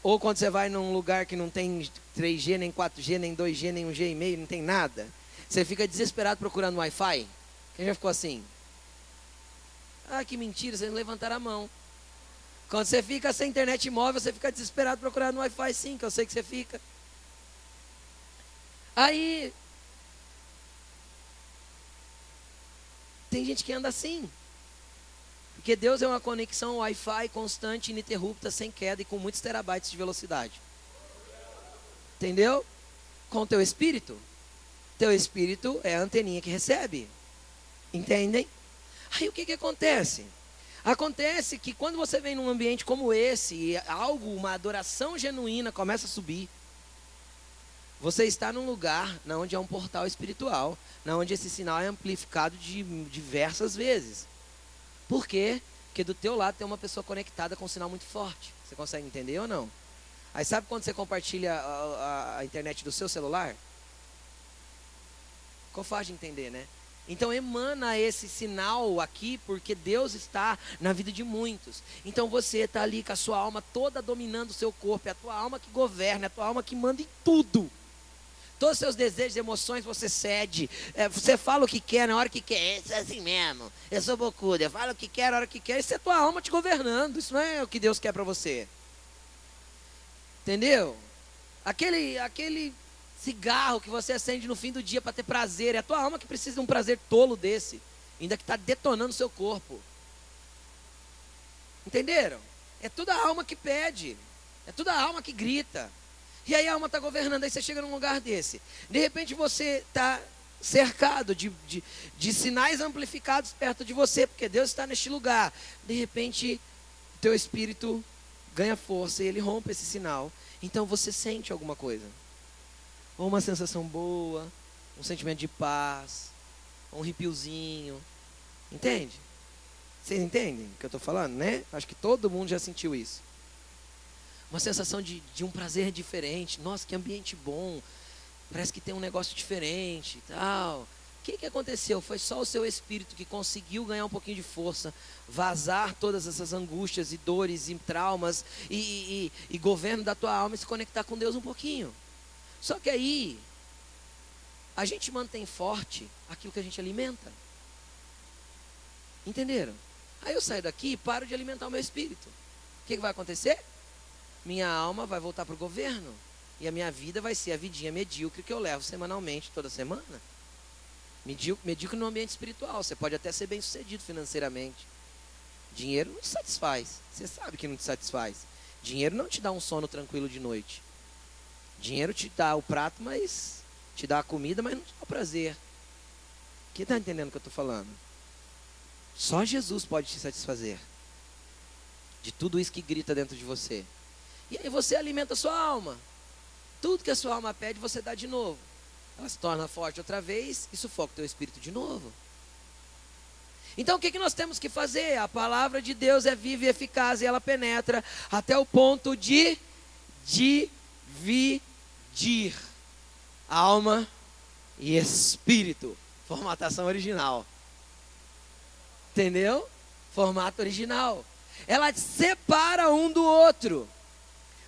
Ou quando você vai num lugar que não tem 3G, nem 4G, nem 2G, nem 1G e meio, não tem nada. Você fica desesperado procurando Wi-Fi? Quem já ficou assim? Ah, que mentira, vocês não levantaram a mão. Quando você fica sem internet móvel, você fica desesperado procurando Wi-Fi sim, que eu sei que você fica. Aí Tem gente que anda assim. Porque Deus é uma conexão Wi-Fi constante, ininterrupta, sem queda e com muitos terabytes de velocidade. Entendeu? Com o teu espírito. Teu espírito é a anteninha que recebe. Entendem? Aí o que, que acontece? Acontece que quando você vem num ambiente como esse, e algo, uma adoração genuína começa a subir, você está num lugar onde é um portal espiritual, onde esse sinal é amplificado de diversas vezes. Por quê? Porque do teu lado tem uma pessoa conectada com um sinal muito forte. Você consegue entender ou não? Aí sabe quando você compartilha a, a, a internet do seu celular? Ficou fácil de entender, né? Então emana esse sinal aqui, porque Deus está na vida de muitos. Então você está ali com a sua alma toda dominando o seu corpo, é a tua alma que governa, é a tua alma que manda em tudo. Todos os seus desejos emoções você cede. É, você fala o que quer na hora que quer. Isso é assim mesmo. Eu sou bocuda. Eu falo o que quer na hora que quer. Isso é tua alma te governando. Isso não é o que Deus quer para você. Entendeu? Aquele, aquele cigarro que você acende no fim do dia para ter prazer. É a tua alma que precisa de um prazer tolo desse. Ainda que está detonando seu corpo. Entenderam? É toda a alma que pede. É toda a alma que grita. E aí a alma está governando, aí você chega num lugar desse. De repente você está cercado de, de, de, sinais amplificados perto de você, porque Deus está neste lugar. De repente, teu espírito ganha força e ele rompe esse sinal. Então você sente alguma coisa. Ou uma sensação boa, um sentimento de paz, um ripiozinho. Entende? Vocês entendem o que eu estou falando, né? Acho que todo mundo já sentiu isso uma sensação de, de um prazer diferente. Nossa, que ambiente bom. Parece que tem um negócio diferente tal. O que, que aconteceu? Foi só o seu espírito que conseguiu ganhar um pouquinho de força, vazar todas essas angústias e dores e traumas e, e, e governo da tua alma e se conectar com Deus um pouquinho. Só que aí, a gente mantém forte aquilo que a gente alimenta. Entenderam? Aí eu saio daqui e paro de alimentar o meu espírito. O que, que vai acontecer? Minha alma vai voltar para o governo. E a minha vida vai ser a vidinha medíocre que eu levo semanalmente, toda semana. Medíocre, medíocre no ambiente espiritual. Você pode até ser bem sucedido financeiramente. Dinheiro não te satisfaz. Você sabe que não te satisfaz. Dinheiro não te dá um sono tranquilo de noite. Dinheiro te dá o prato, mas te dá a comida, mas não te dá o prazer. Quem está entendendo o que eu estou falando? Só Jesus pode te satisfazer de tudo isso que grita dentro de você. E aí você alimenta a sua alma. Tudo que a sua alma pede, você dá de novo. Ela se torna forte outra vez e sufoca o teu espírito de novo. Então o que, que nós temos que fazer? A palavra de Deus é viva e eficaz e ela penetra até o ponto de dividir alma e espírito. Formatação original. Entendeu? Formato original. Ela separa um do outro.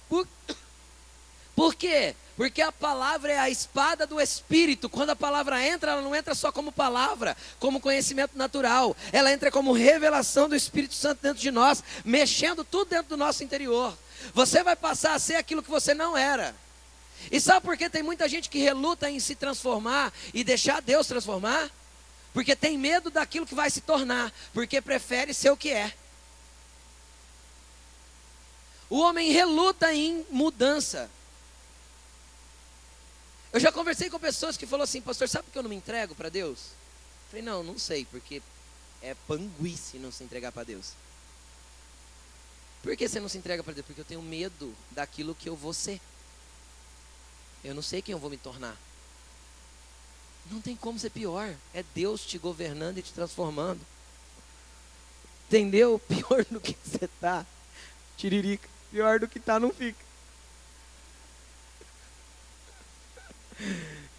Por, por quê? Porque a palavra é a espada do espírito. Quando a palavra entra, ela não entra só como palavra, como conhecimento natural. Ela entra como revelação do Espírito Santo dentro de nós, mexendo tudo dentro do nosso interior. Você vai passar a ser aquilo que você não era. E sabe por que tem muita gente que reluta em se transformar e deixar Deus transformar? Porque tem medo daquilo que vai se tornar, porque prefere ser o que é. O homem reluta em mudança. Eu já conversei com pessoas que falaram assim, pastor, sabe por que eu não me entrego para Deus? Eu falei, não, não sei, porque é panguice não se entregar para Deus. Por que você não se entrega para Deus? Porque eu tenho medo daquilo que eu vou ser. Eu não sei quem eu vou me tornar. Não tem como ser pior. É Deus te governando e te transformando. Entendeu? Pior do que você tá. Tiririca. Pior do que tá, não fica.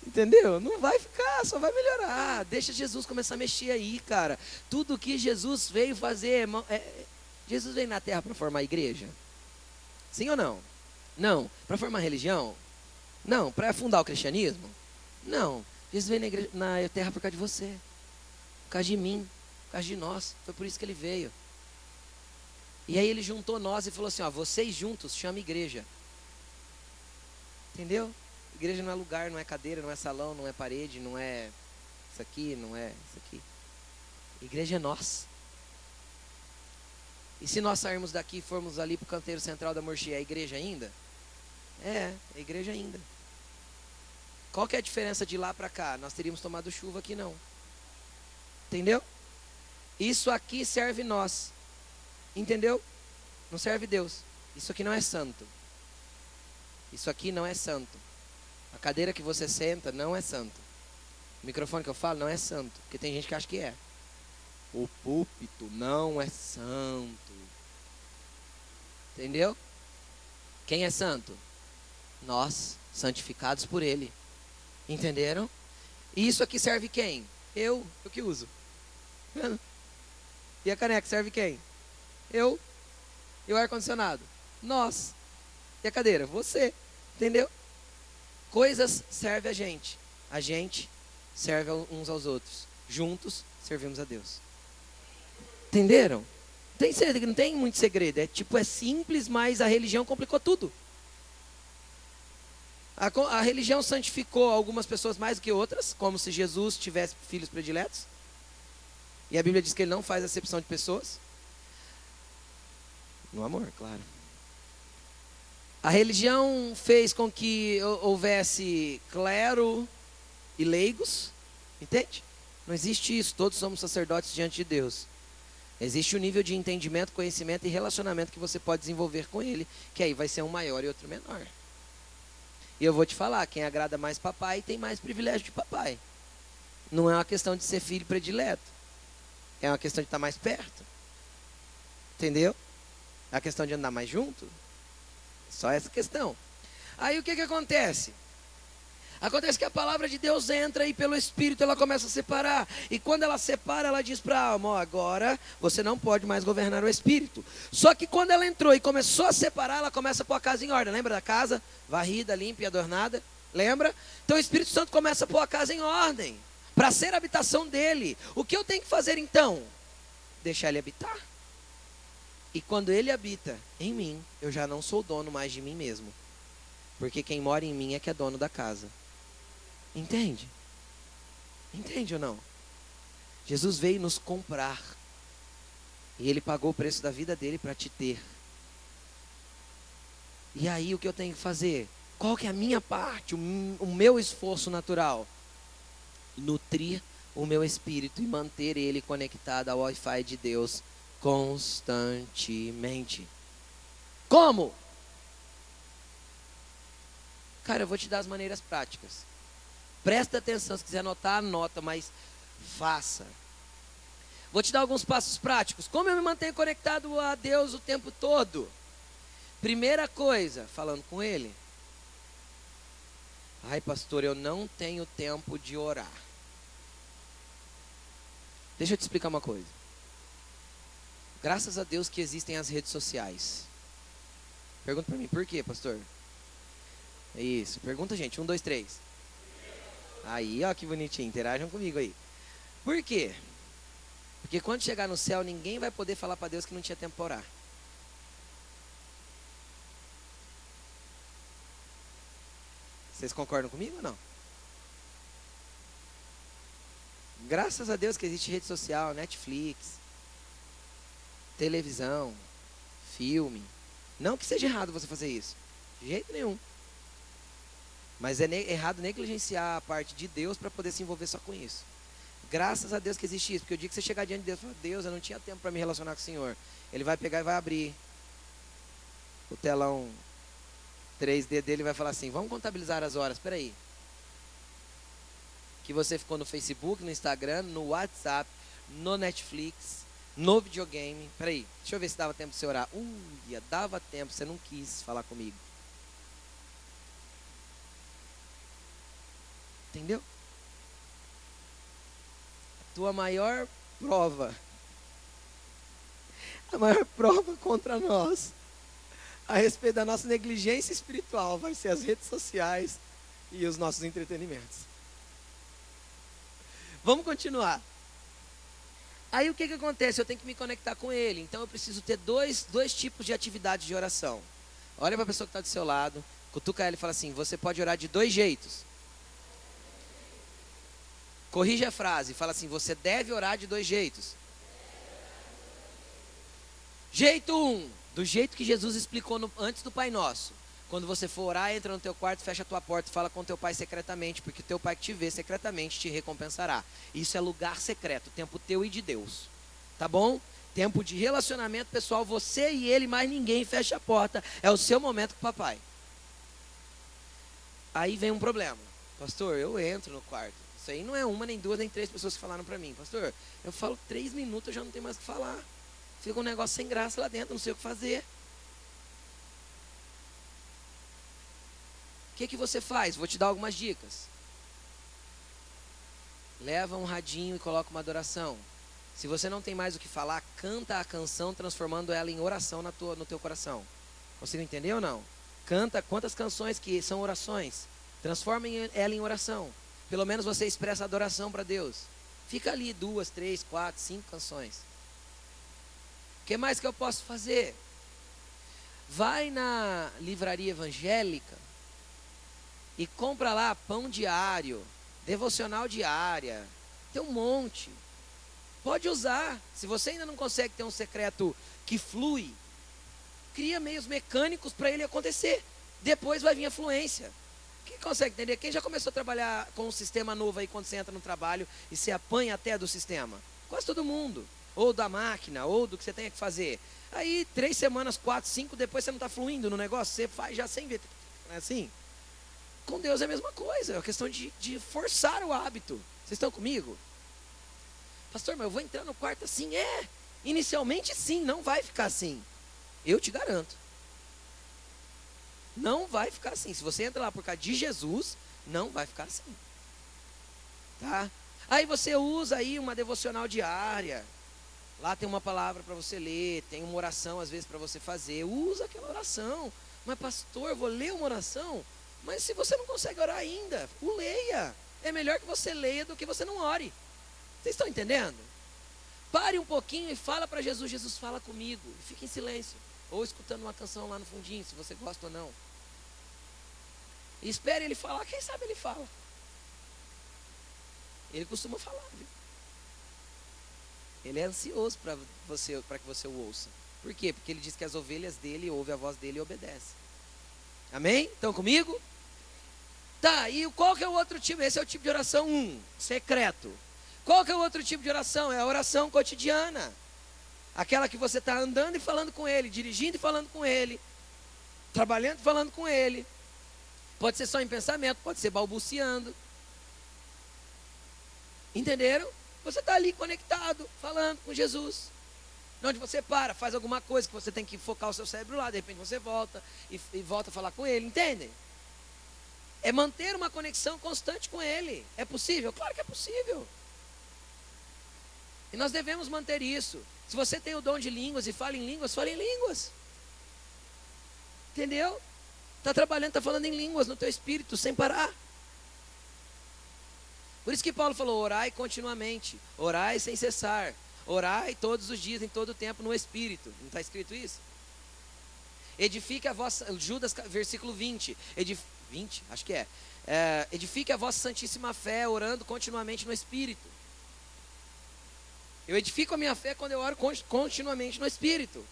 Entendeu? Não vai ficar, só vai melhorar. Deixa Jesus começar a mexer aí, cara. Tudo que Jesus veio fazer. É, Jesus veio na terra para formar a igreja? Sim ou não? Não. Para formar religião? Não. Para fundar o cristianismo? Não. Jesus veio na, igreja, na terra por causa de você, por causa de mim, por causa de nós. Foi por isso que ele veio. E aí ele juntou nós e falou assim: ó, vocês juntos chama igreja. Entendeu? Igreja não é lugar, não é cadeira, não é salão, não é parede, não é isso aqui, não é isso aqui. Igreja é nós. E se nós sairmos daqui e formos ali para o canteiro central da Morchia, é igreja ainda? É, é igreja ainda. Qual que é a diferença de lá para cá? Nós teríamos tomado chuva aqui não. Entendeu? Isso aqui serve nós. Entendeu? Não serve Deus. Isso aqui não é santo. Isso aqui não é santo. A cadeira que você senta não é santo. O microfone que eu falo não é santo. Porque tem gente que acha que é. O púlpito não é santo. Entendeu? Quem é santo? Nós, santificados por Ele. Entenderam? E isso aqui serve quem? Eu, eu que uso. E a caneca serve quem? Eu. E o ar-condicionado? Nós. E a cadeira? Você. Entendeu? Coisas servem a gente. A gente serve uns aos outros. Juntos servimos a Deus. Entenderam? Tem, não tem muito segredo. É tipo, é simples, mas a religião complicou tudo. A, a, religião santificou algumas pessoas mais do que outras, como se Jesus tivesse filhos prediletos. E a Bíblia diz que ele não faz acepção de pessoas. No amor, claro. A religião fez com que houvesse clero e leigos, entende? Não existe isso, todos somos sacerdotes diante de Deus. Existe o um nível de entendimento, conhecimento e relacionamento que você pode desenvolver com ele, que aí vai ser um maior e outro menor. E eu vou te falar, quem agrada mais papai tem mais privilégio de papai. Não é uma questão de ser filho predileto. É uma questão de estar mais perto. Entendeu? É a questão de andar mais junto. Só essa questão. Aí o que, que acontece? Acontece que a palavra de Deus entra e pelo Espírito ela começa a separar. E quando ela separa, ela diz para a alma: ó, agora você não pode mais governar o Espírito. Só que quando ela entrou e começou a separar, ela começa a pôr a casa em ordem. Lembra da casa? Varrida, limpa e adornada. Lembra? Então o Espírito Santo começa a pôr a casa em ordem para ser a habitação dele. O que eu tenho que fazer então? Deixar ele habitar. E quando ele habita em mim, eu já não sou dono mais de mim mesmo. Porque quem mora em mim é que é dono da casa. Entende? Entende ou não? Jesus veio nos comprar. E ele pagou o preço da vida dele para te ter. E aí o que eu tenho que fazer? Qual que é a minha parte, o, o meu esforço natural? Nutrir o meu espírito e manter ele conectado ao Wi-Fi de Deus constantemente. Como? Cara, eu vou te dar as maneiras práticas. Presta atenção, se quiser anotar, anota, mas faça. Vou te dar alguns passos práticos. Como eu me mantenho conectado a Deus o tempo todo? Primeira coisa, falando com Ele, Ai, pastor, eu não tenho tempo de orar. Deixa eu te explicar uma coisa. Graças a Deus que existem as redes sociais. Pergunta para mim, por quê, pastor? Isso, pergunta, gente. Um, dois, três. Aí, ó, que bonitinho. Interajam comigo aí. Por quê? Porque quando chegar no céu, ninguém vai poder falar para Deus que não tinha tempo para orar. Vocês concordam comigo ou não? Graças a Deus que existe rede social, Netflix, televisão, filme. Não que seja errado você fazer isso. De jeito nenhum. Mas é errado negligenciar a parte de Deus para poder se envolver só com isso. Graças a Deus que existe isso. Porque o dia que você chegar diante de Deus e falar, Deus, eu não tinha tempo para me relacionar com o Senhor. Ele vai pegar e vai abrir o telão 3D dele vai falar assim: vamos contabilizar as horas. Espera aí. Que você ficou no Facebook, no Instagram, no WhatsApp, no Netflix, no videogame. Espera aí, deixa eu ver se dava tempo de você orar. Ui, dava tempo, você não quis falar comigo. Entendeu? A tua maior prova, a maior prova contra nós a respeito da nossa negligência espiritual vai ser as redes sociais e os nossos entretenimentos. Vamos continuar. Aí o que, que acontece? Eu tenho que me conectar com ele. Então eu preciso ter dois, dois tipos de atividade de oração. Olha para a pessoa que está do seu lado, cutuca ela e fala assim: você pode orar de dois jeitos. Corrige a frase, fala assim: você deve orar de dois jeitos. Jeito 1, um, do jeito que Jesus explicou no, antes do Pai Nosso. Quando você for orar, entra no teu quarto, fecha a tua porta fala com teu pai secretamente, porque teu pai que te vê secretamente te recompensará. Isso é lugar secreto, tempo teu e de Deus. Tá bom? Tempo de relacionamento pessoal, você e ele, mais ninguém, fecha a porta. É o seu momento com o papai. Aí vem um problema. Pastor, eu entro no quarto. Isso aí não é uma, nem duas, nem três pessoas que falaram para mim. Pastor, eu falo três minutos, eu já não tenho mais o que falar. Fica um negócio sem graça lá dentro, não sei o que fazer. O que, que você faz? Vou te dar algumas dicas. Leva um radinho e coloca uma adoração. Se você não tem mais o que falar, canta a canção transformando ela em oração na tua, no teu coração. Consigo entender ou não? Canta quantas canções que são orações. Transforme ela em oração. Pelo menos você expressa adoração para Deus. Fica ali duas, três, quatro, cinco canções. O que mais que eu posso fazer? Vai na livraria evangélica e compra lá pão diário, devocional diária. Tem um monte. Pode usar. Se você ainda não consegue ter um secreto que flui, cria meios mecânicos para ele acontecer. Depois vai vir a fluência. Quem consegue entender? Quem já começou a trabalhar com um sistema novo aí quando você entra no trabalho e se apanha até do sistema? Quase todo mundo ou da máquina, ou do que você tem que fazer. Aí, três semanas, quatro, cinco, depois você não está fluindo no negócio, você faz já sem ver. Não é assim? Com Deus é a mesma coisa, é uma questão de, de forçar o hábito. Vocês estão comigo? Pastor, mas eu vou entrar no quarto assim? É, inicialmente sim, não vai ficar assim. Eu te garanto. Não vai ficar assim. Se você entra lá por causa de Jesus, não vai ficar assim. Tá? Aí você usa aí uma devocional diária. Lá tem uma palavra para você ler, tem uma oração às vezes para você fazer. Usa aquela oração. Mas pastor, vou ler uma oração? Mas se você não consegue orar ainda, o leia. É melhor que você leia do que você não ore. Vocês estão entendendo? Pare um pouquinho e fala para Jesus, Jesus fala comigo. E fique em silêncio. Ou escutando uma canção lá no fundinho, se você gosta ou não. E espere ele falar, quem sabe ele fala. Ele costuma falar, viu? Ele é ansioso para você, para que você o ouça. Por quê? Porque ele diz que as ovelhas dele ouvem a voz dele e obedecem. Amém? Estão comigo? Tá, e qual que é o outro tipo? Esse é o tipo de oração 1, um, secreto. Qual que é o outro tipo de oração? É a oração cotidiana. Aquela que você está andando e falando com ele, dirigindo e falando com ele, trabalhando e falando com ele. Pode ser só em pensamento, pode ser balbuciando. Entenderam? Você está ali conectado, falando com Jesus. Onde você para, faz alguma coisa que você tem que focar o seu cérebro lá, de repente você volta e, e volta a falar com ele, entendem? É manter uma conexão constante com ele. É possível? Claro que é possível. E nós devemos manter isso. Se você tem o dom de línguas e fala em línguas, fale em línguas. Entendeu? Está trabalhando, está falando em línguas no teu espírito, sem parar. Por isso que Paulo falou: orai continuamente, orai sem cessar, orai todos os dias, em todo o tempo, no Espírito. Não está escrito isso? Edifique a vossa, Judas, versículo 20, edif, 20, acho que é, é, edifique a vossa santíssima fé, orando continuamente no Espírito. Eu edifico a minha fé quando eu oro continuamente no Espírito.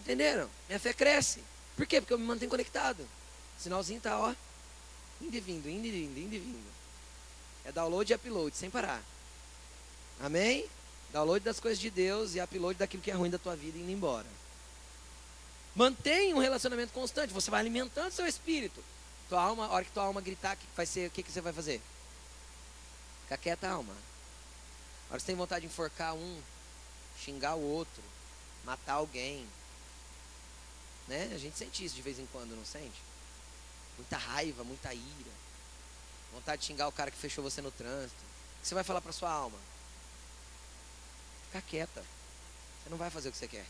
Entenderam? Minha fé cresce. Por quê? Porque eu me mantenho conectado. O sinalzinho está, ó, indo e vindo, indo e vindo, indo e vindo. É download e upload, sem parar. Amém? Download das coisas de Deus e upload daquilo que é ruim da tua vida indo embora. Mantenha um relacionamento constante. Você vai alimentando seu espírito. Tua alma, a hora que tua alma gritar, que vai ser, o que, que você vai fazer? Fica quieta, alma. A hora que você tem vontade de enforcar um, xingar o outro, matar alguém. Né? A gente sente isso de vez em quando, não sente? Muita raiva, muita ira. Vontade de xingar o cara que fechou você no trânsito. O que você vai falar para sua alma? Fica quieta. Você não vai fazer o que você quer.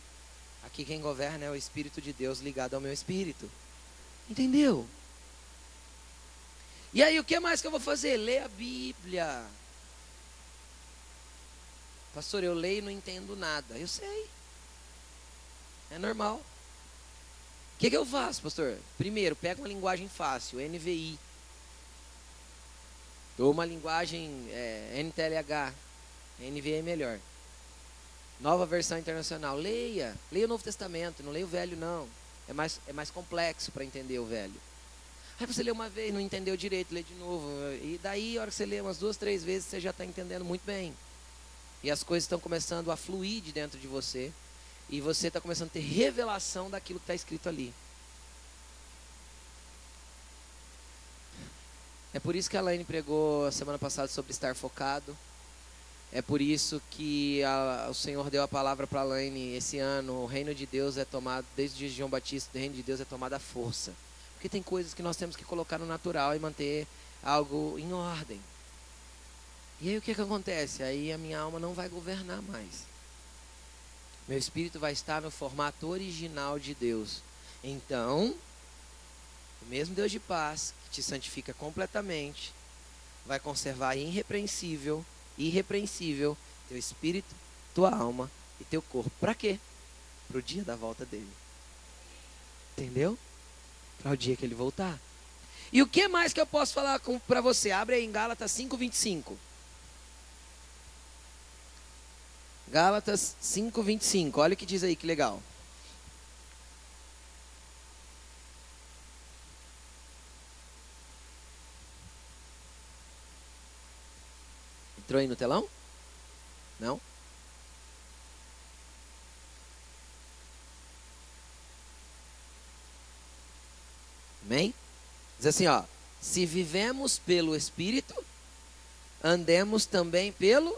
Aqui quem governa é o Espírito de Deus ligado ao meu espírito. Entendeu? E aí, o que mais que eu vou fazer? Ler a Bíblia. Pastor, eu leio e não entendo nada. Eu sei. É normal. O que, que eu faço, pastor? Primeiro, pega uma linguagem fácil, NVI. Ou uma linguagem é, NTLH. NVI é melhor. Nova versão internacional. Leia. Leia o Novo Testamento. Não leia o velho, não. É mais, é mais complexo para entender o velho. Aí você lê uma vez, não entendeu direito, lê de novo. E daí, a hora que você lê umas duas, três vezes, você já está entendendo muito bem. E as coisas estão começando a fluir de dentro de você. E você está começando a ter revelação daquilo que está escrito ali. É por isso que a Laine pregou semana passada sobre estar focado. É por isso que a, o Senhor deu a palavra para a Laine esse ano. O reino de Deus é tomado, desde o dia de João Batista, o reino de Deus é tomado à força. Porque tem coisas que nós temos que colocar no natural e manter algo em ordem. E aí o que, que acontece? Aí a minha alma não vai governar mais. Meu espírito vai estar no formato original de Deus. Então, o mesmo Deus de paz, que te santifica completamente, vai conservar irrepreensível, irrepreensível teu espírito, tua alma e teu corpo. Para quê? Para o dia da volta dele. Entendeu? Para o dia que ele voltar. E o que mais que eu posso falar para você? Abre aí em Gálatas 5:25. Gálatas 5:25. Olha o que diz aí, que legal. Entrou aí no telão? Não? Amém? Diz assim, ó. Se vivemos pelo Espírito, andemos também pelo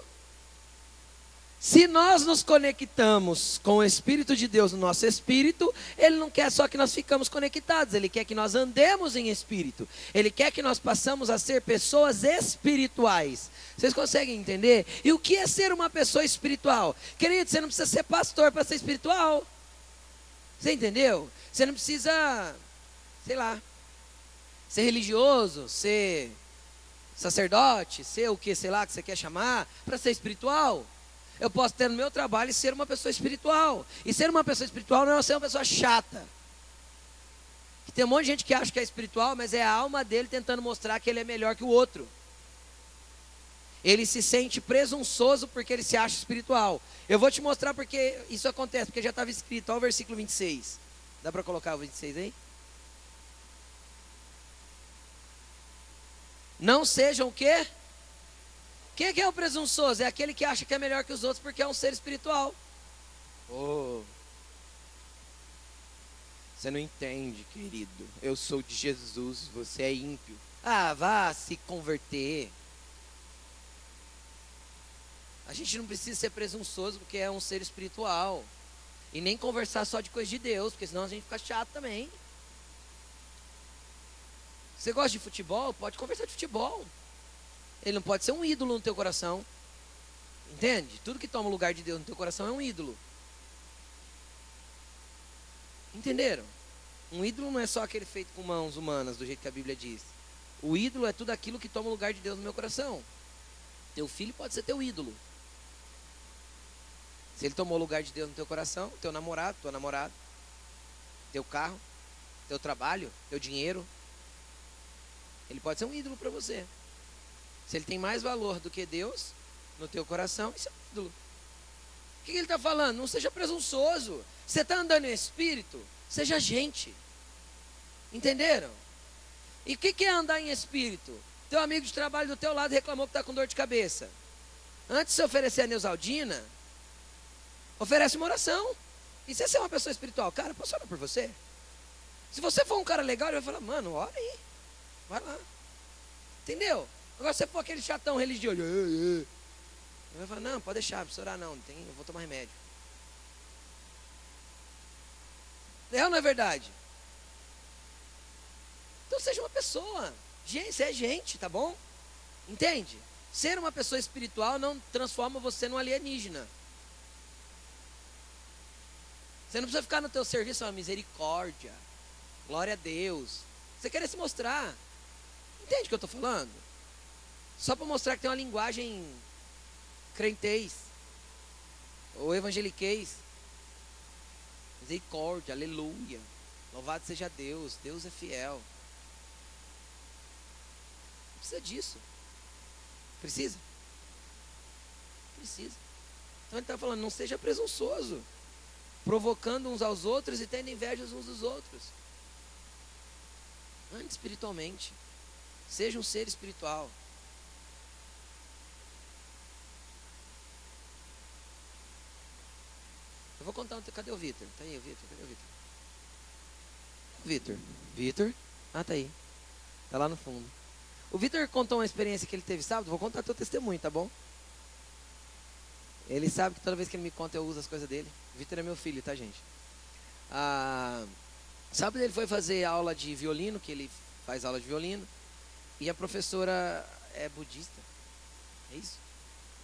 se nós nos conectamos com o Espírito de Deus no nosso espírito, Ele não quer só que nós ficamos conectados, Ele quer que nós andemos em espírito. Ele quer que nós passamos a ser pessoas espirituais. Vocês conseguem entender? E o que é ser uma pessoa espiritual? Querido, você não precisa ser pastor para ser espiritual. Você entendeu? Você não precisa, sei lá. ser religioso, ser sacerdote, ser o que, sei lá, que você quer chamar, para ser espiritual. Eu posso ter no meu trabalho e ser uma pessoa espiritual. E ser uma pessoa espiritual não é ser uma pessoa chata. Tem um monte de gente que acha que é espiritual, mas é a alma dele tentando mostrar que ele é melhor que o outro. Ele se sente presunçoso porque ele se acha espiritual. Eu vou te mostrar porque isso acontece, porque já estava escrito, olha o versículo 26. Dá para colocar o 26 aí? Não sejam o quê? Quem é, que é o presunçoso? É aquele que acha que é melhor que os outros porque é um ser espiritual. Oh. Você não entende, querido. Eu sou de Jesus, você é ímpio. Ah, vá se converter. A gente não precisa ser presunçoso porque é um ser espiritual. E nem conversar só de coisa de Deus, porque senão a gente fica chato também. Você gosta de futebol? Pode conversar de futebol. Ele não pode ser um ídolo no teu coração. Entende? Tudo que toma o lugar de Deus no teu coração é um ídolo. Entenderam? Um ídolo não é só aquele feito com mãos humanas, do jeito que a Bíblia diz. O ídolo é tudo aquilo que toma o lugar de Deus no meu coração. Teu filho pode ser teu ídolo. Se ele tomou o lugar de Deus no teu coração, teu namorado, tua namorada, teu carro, teu trabalho, teu dinheiro, ele pode ser um ídolo para você. Se ele tem mais valor do que Deus no teu coração, isso é um ídolo. O que ele está falando? Não seja presunçoso. Você está andando em espírito? Seja gente. Entenderam? E o que, é andar em espírito? Teu amigo de trabalho do teu lado reclamou que está com dor de cabeça. Antes de você oferecer a Neusaldina, Oferece uma oração. E se você é uma pessoa espiritual, cara, posso orar por você? Se você for um cara legal, ele vai falar, mano, ora aí. Vai lá. Entendeu? Agora você for aquele chatão religioso, ele vai falar, não, pode deixar, não precisa orar não, tem, eu vou tomar remédio. É ou não é verdade? Então seja uma pessoa. Gente, é gente, tá bom? Entende? Ser uma pessoa espiritual não transforma você num alienígena. Você não precisa ficar no teu serviço, uma misericórdia. Glória a Deus. Você quer se mostrar. Entende o que eu estou falando? Só para mostrar que tem uma linguagem crentez. Ou evangeliquez. Misericórdia, aleluia. Louvado seja Deus. Deus é fiel. Não precisa disso. Precisa? Precisa. Então ele está falando, não seja presunçoso provocando uns aos outros e tendo inveja uns dos outros. Ande espiritualmente. Seja um ser espiritual. Eu vou contar. Cadê o Vitor? Tá aí o Vitor? Cadê o Vitor? Vitor. Vitor? Ah, tá aí. Tá lá no fundo. O Vitor contou uma experiência que ele teve sábado. Vou contar teu testemunho, tá bom? Ele sabe que toda vez que ele me conta eu uso as coisas dele. Vitor é meu filho, tá, gente? Ah, sábado ele foi fazer aula de violino, que ele faz aula de violino. E a professora é budista. É isso?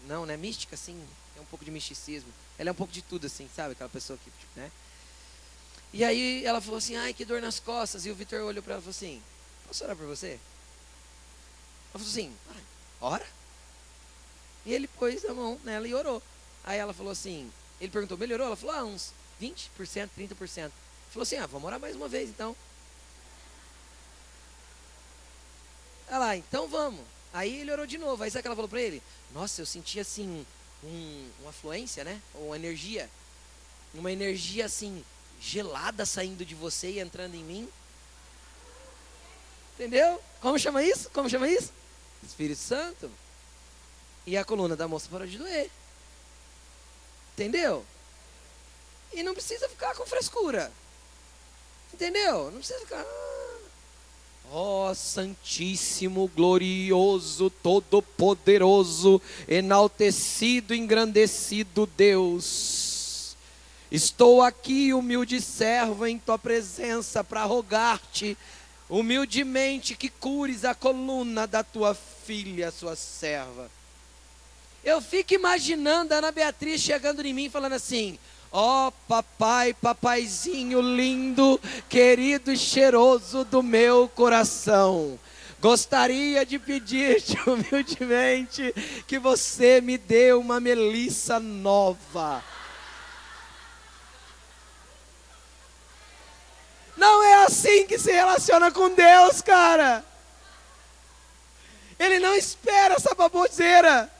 Não, né? Mística, sim. Tem um pouco de misticismo. Ela é um pouco de tudo, assim, sabe? Aquela pessoa que, tipo, né? E aí ela falou assim, ai, que dor nas costas. E o Vitor olhou para ela e falou assim, posso orar por você? Ela falou assim, ora. E ele pôs a mão nela e orou. Aí ela falou assim, ele perguntou, melhorou? Ela falou, ah, uns 20%, 30%. Falou assim, ah, vamos orar mais uma vez então. Olha lá, então vamos. Aí ele orou de novo. Aí sabe o que ela falou para ele? Nossa, eu senti assim, um, uma fluência, né? Uma energia. Uma energia assim, gelada saindo de você e entrando em mim. Entendeu? Como chama isso? Como chama isso? Espírito Santo. E a coluna da moça parou de doer. Entendeu? E não precisa ficar com frescura. Entendeu? Não precisa ficar. Ó oh, Santíssimo, glorioso, todo-poderoso, enaltecido, engrandecido Deus. Estou aqui, humilde servo, em tua presença para rogar-te, humildemente, que cures a coluna da tua filha, sua serva. Eu fico imaginando a Ana Beatriz chegando em mim falando assim: Ó oh, papai, papaizinho lindo, querido e cheiroso do meu coração. Gostaria de pedir-te humildemente que você me dê uma melissa nova. Não é assim que se relaciona com Deus, cara. Ele não espera essa baboseira.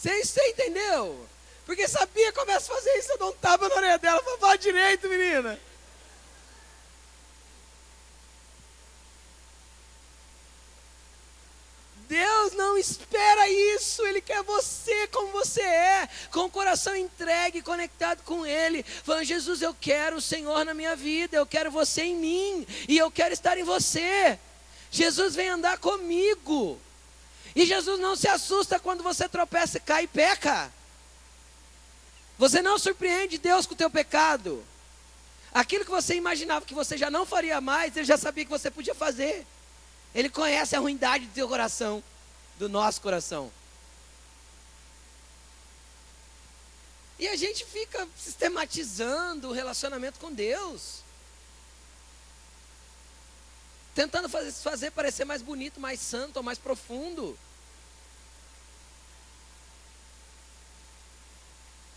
Você, entendeu? Porque sabia começa a fazer isso, eu dou um tapa na orelha dela, vá direito, menina. Deus não espera isso, Ele quer você como você é, com o coração entregue, conectado com Ele, falando: Jesus, eu quero o Senhor na minha vida, eu quero você em mim, e eu quero estar em você. Jesus vem andar comigo. E Jesus não se assusta quando você tropeça, cai e peca. Você não surpreende Deus com o teu pecado. Aquilo que você imaginava que você já não faria mais, Ele já sabia que você podia fazer. Ele conhece a ruindade do teu coração, do nosso coração. E a gente fica sistematizando o relacionamento com Deus. Tentando fazer, fazer parecer mais bonito, mais santo mais profundo.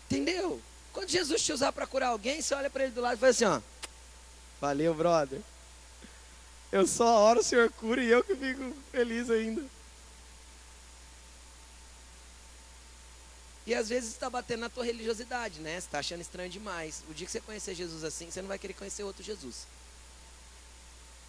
Entendeu? Quando Jesus te usar para curar alguém, você olha para ele do lado e fala assim: ó, valeu, brother. Eu só oro, o Senhor cura e eu que fico feliz ainda. E às vezes está batendo na tua religiosidade, né? Você está achando estranho demais. O dia que você conhecer Jesus assim, você não vai querer conhecer outro Jesus.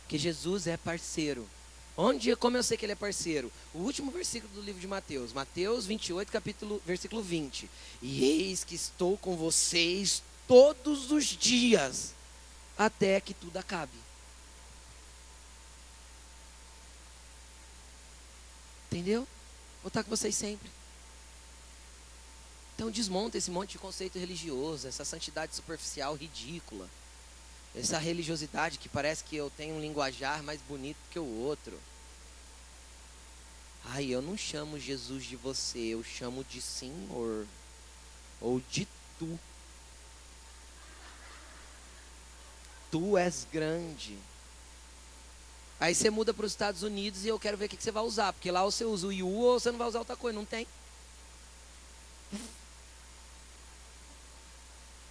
Porque Jesus é parceiro. Onde, como eu sei que ele é parceiro? O último versículo do livro de Mateus, Mateus 28, capítulo, versículo 20. E eis que estou com vocês todos os dias, até que tudo acabe. Entendeu? Vou estar com vocês sempre. Então desmonta esse monte de conceito religioso, essa santidade superficial ridícula. Essa religiosidade que parece que eu tenho um linguajar mais bonito que o outro. Ai, eu não chamo Jesus de você, eu chamo de Senhor. Ou de tu. Tu és grande. Aí você muda para os Estados Unidos e eu quero ver o que, você vai usar. Porque lá você usa o you ou você não vai usar outra coisa. Não tem.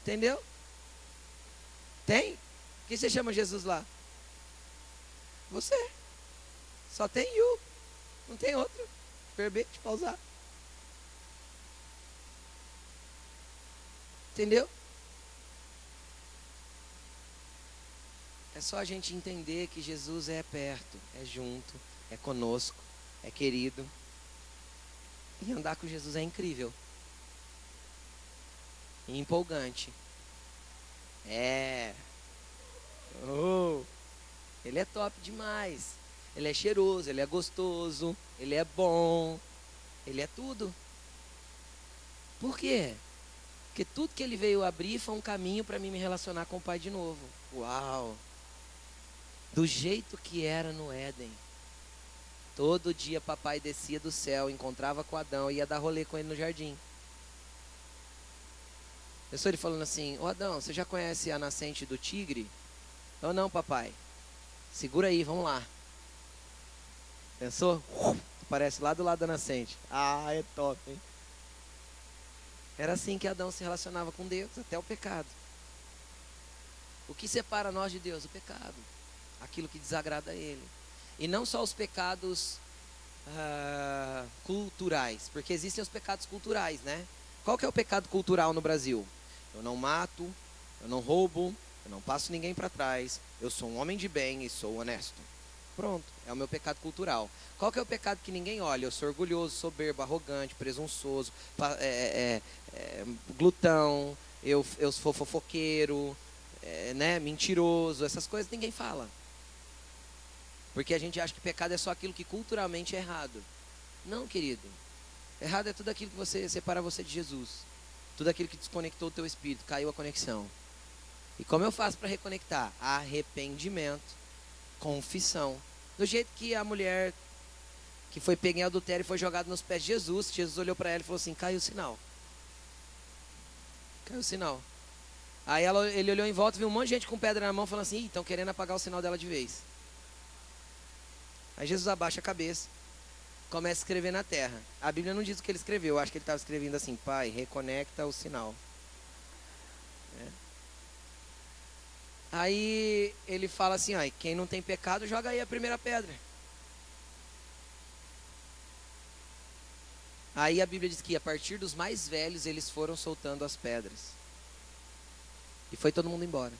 Entendeu? Tem? O que você chama Jesus lá? Você. Só tem you. Não tem outro verbete para usar. Entendeu? É só a gente entender que Jesus é perto, é junto, é conosco, é querido. E andar com Jesus é incrível. E empolgante. É. Oh, ele é top demais. Ele é cheiroso, ele é gostoso, ele é bom, ele é tudo. Por quê? Porque tudo que ele veio abrir foi um caminho para mim me relacionar com o Pai de novo. Uau! do jeito que era no Éden. Todo dia papai descia do céu, encontrava com Adão e ia dar rolê com ele no jardim. Pensou ele falando assim: Ô Adão, você já conhece a nascente do tigre? Ou não, papai? Segura aí, vamos lá. Pensou? Aparece lá do lado da nascente. Ah, é top, hein? Era assim que Adão se relacionava com Deus, até o pecado. O que separa nós de Deus? O pecado aquilo que desagrada a Ele. E não só os pecados uh, culturais, porque existem os pecados culturais, né? Qual que é o pecado cultural no Brasil? Eu não mato, eu não roubo, eu não passo ninguém para trás, eu sou um homem de bem e sou honesto. Pronto, é o meu pecado cultural. Qual que é o pecado que ninguém olha? Eu sou orgulhoso, soberbo, arrogante, presunçoso, é, é, é, glutão, eu, eu sou fofoqueiro, é, né, mentiroso, essas coisas ninguém fala. Porque a gente acha que pecado é só aquilo que culturalmente é errado. Não, querido. Errado é tudo aquilo que você separa você de Jesus. Tudo aquilo que desconectou o teu espírito, caiu a conexão. E como eu faço para reconectar? Arrependimento, confissão. Do jeito que a mulher que foi pego em adultério e foi jogado nos pés de Jesus. Jesus olhou para ela e falou assim: caiu o sinal. Caiu o sinal. Aí ela, ele olhou em volta, viu um monte de gente com pedra na mão, falando assim: estão querendo apagar o sinal dela de vez. Aí Jesus abaixa a cabeça, começa a escrever na terra. A Bíblia não diz o que ele escreveu, eu acho que ele estava escrevendo assim: Pai, reconecta o sinal. É. Aí ele fala assim: ó, quem não tem pecado, joga aí a primeira pedra. Aí a Bíblia diz que a partir dos mais velhos eles foram soltando as pedras. E foi todo mundo embora.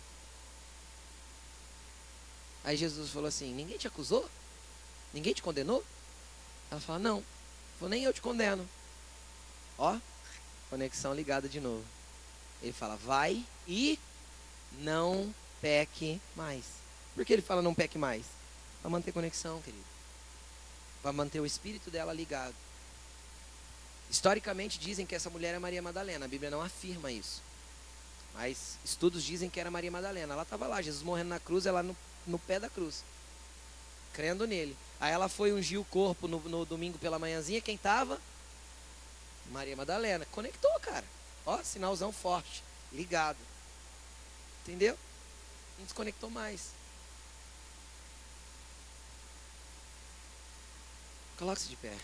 Aí Jesus falou assim: Ninguém te acusou? Ninguém te condenou? Ela fala: Não, falou, nem eu te condeno. Ó, conexão ligada de novo. Ele fala: Vai e não peque mais. Por que ele fala não peque mais? Para manter conexão, querido. Para manter o espírito dela ligado. Historicamente dizem que essa mulher é Maria Madalena. A Bíblia não afirma isso. Mas estudos dizem que era Maria Madalena. Ela estava lá, Jesus morrendo na cruz, ela no, no pé da cruz. Crendo nele. Aí ela foi ungir o corpo no, no domingo pela manhãzinha. Quem estava? Maria Madalena. Conectou, cara. Ó, sinalzão forte. Ligado. Entendeu? Não desconectou mais. Coloque-se de pé.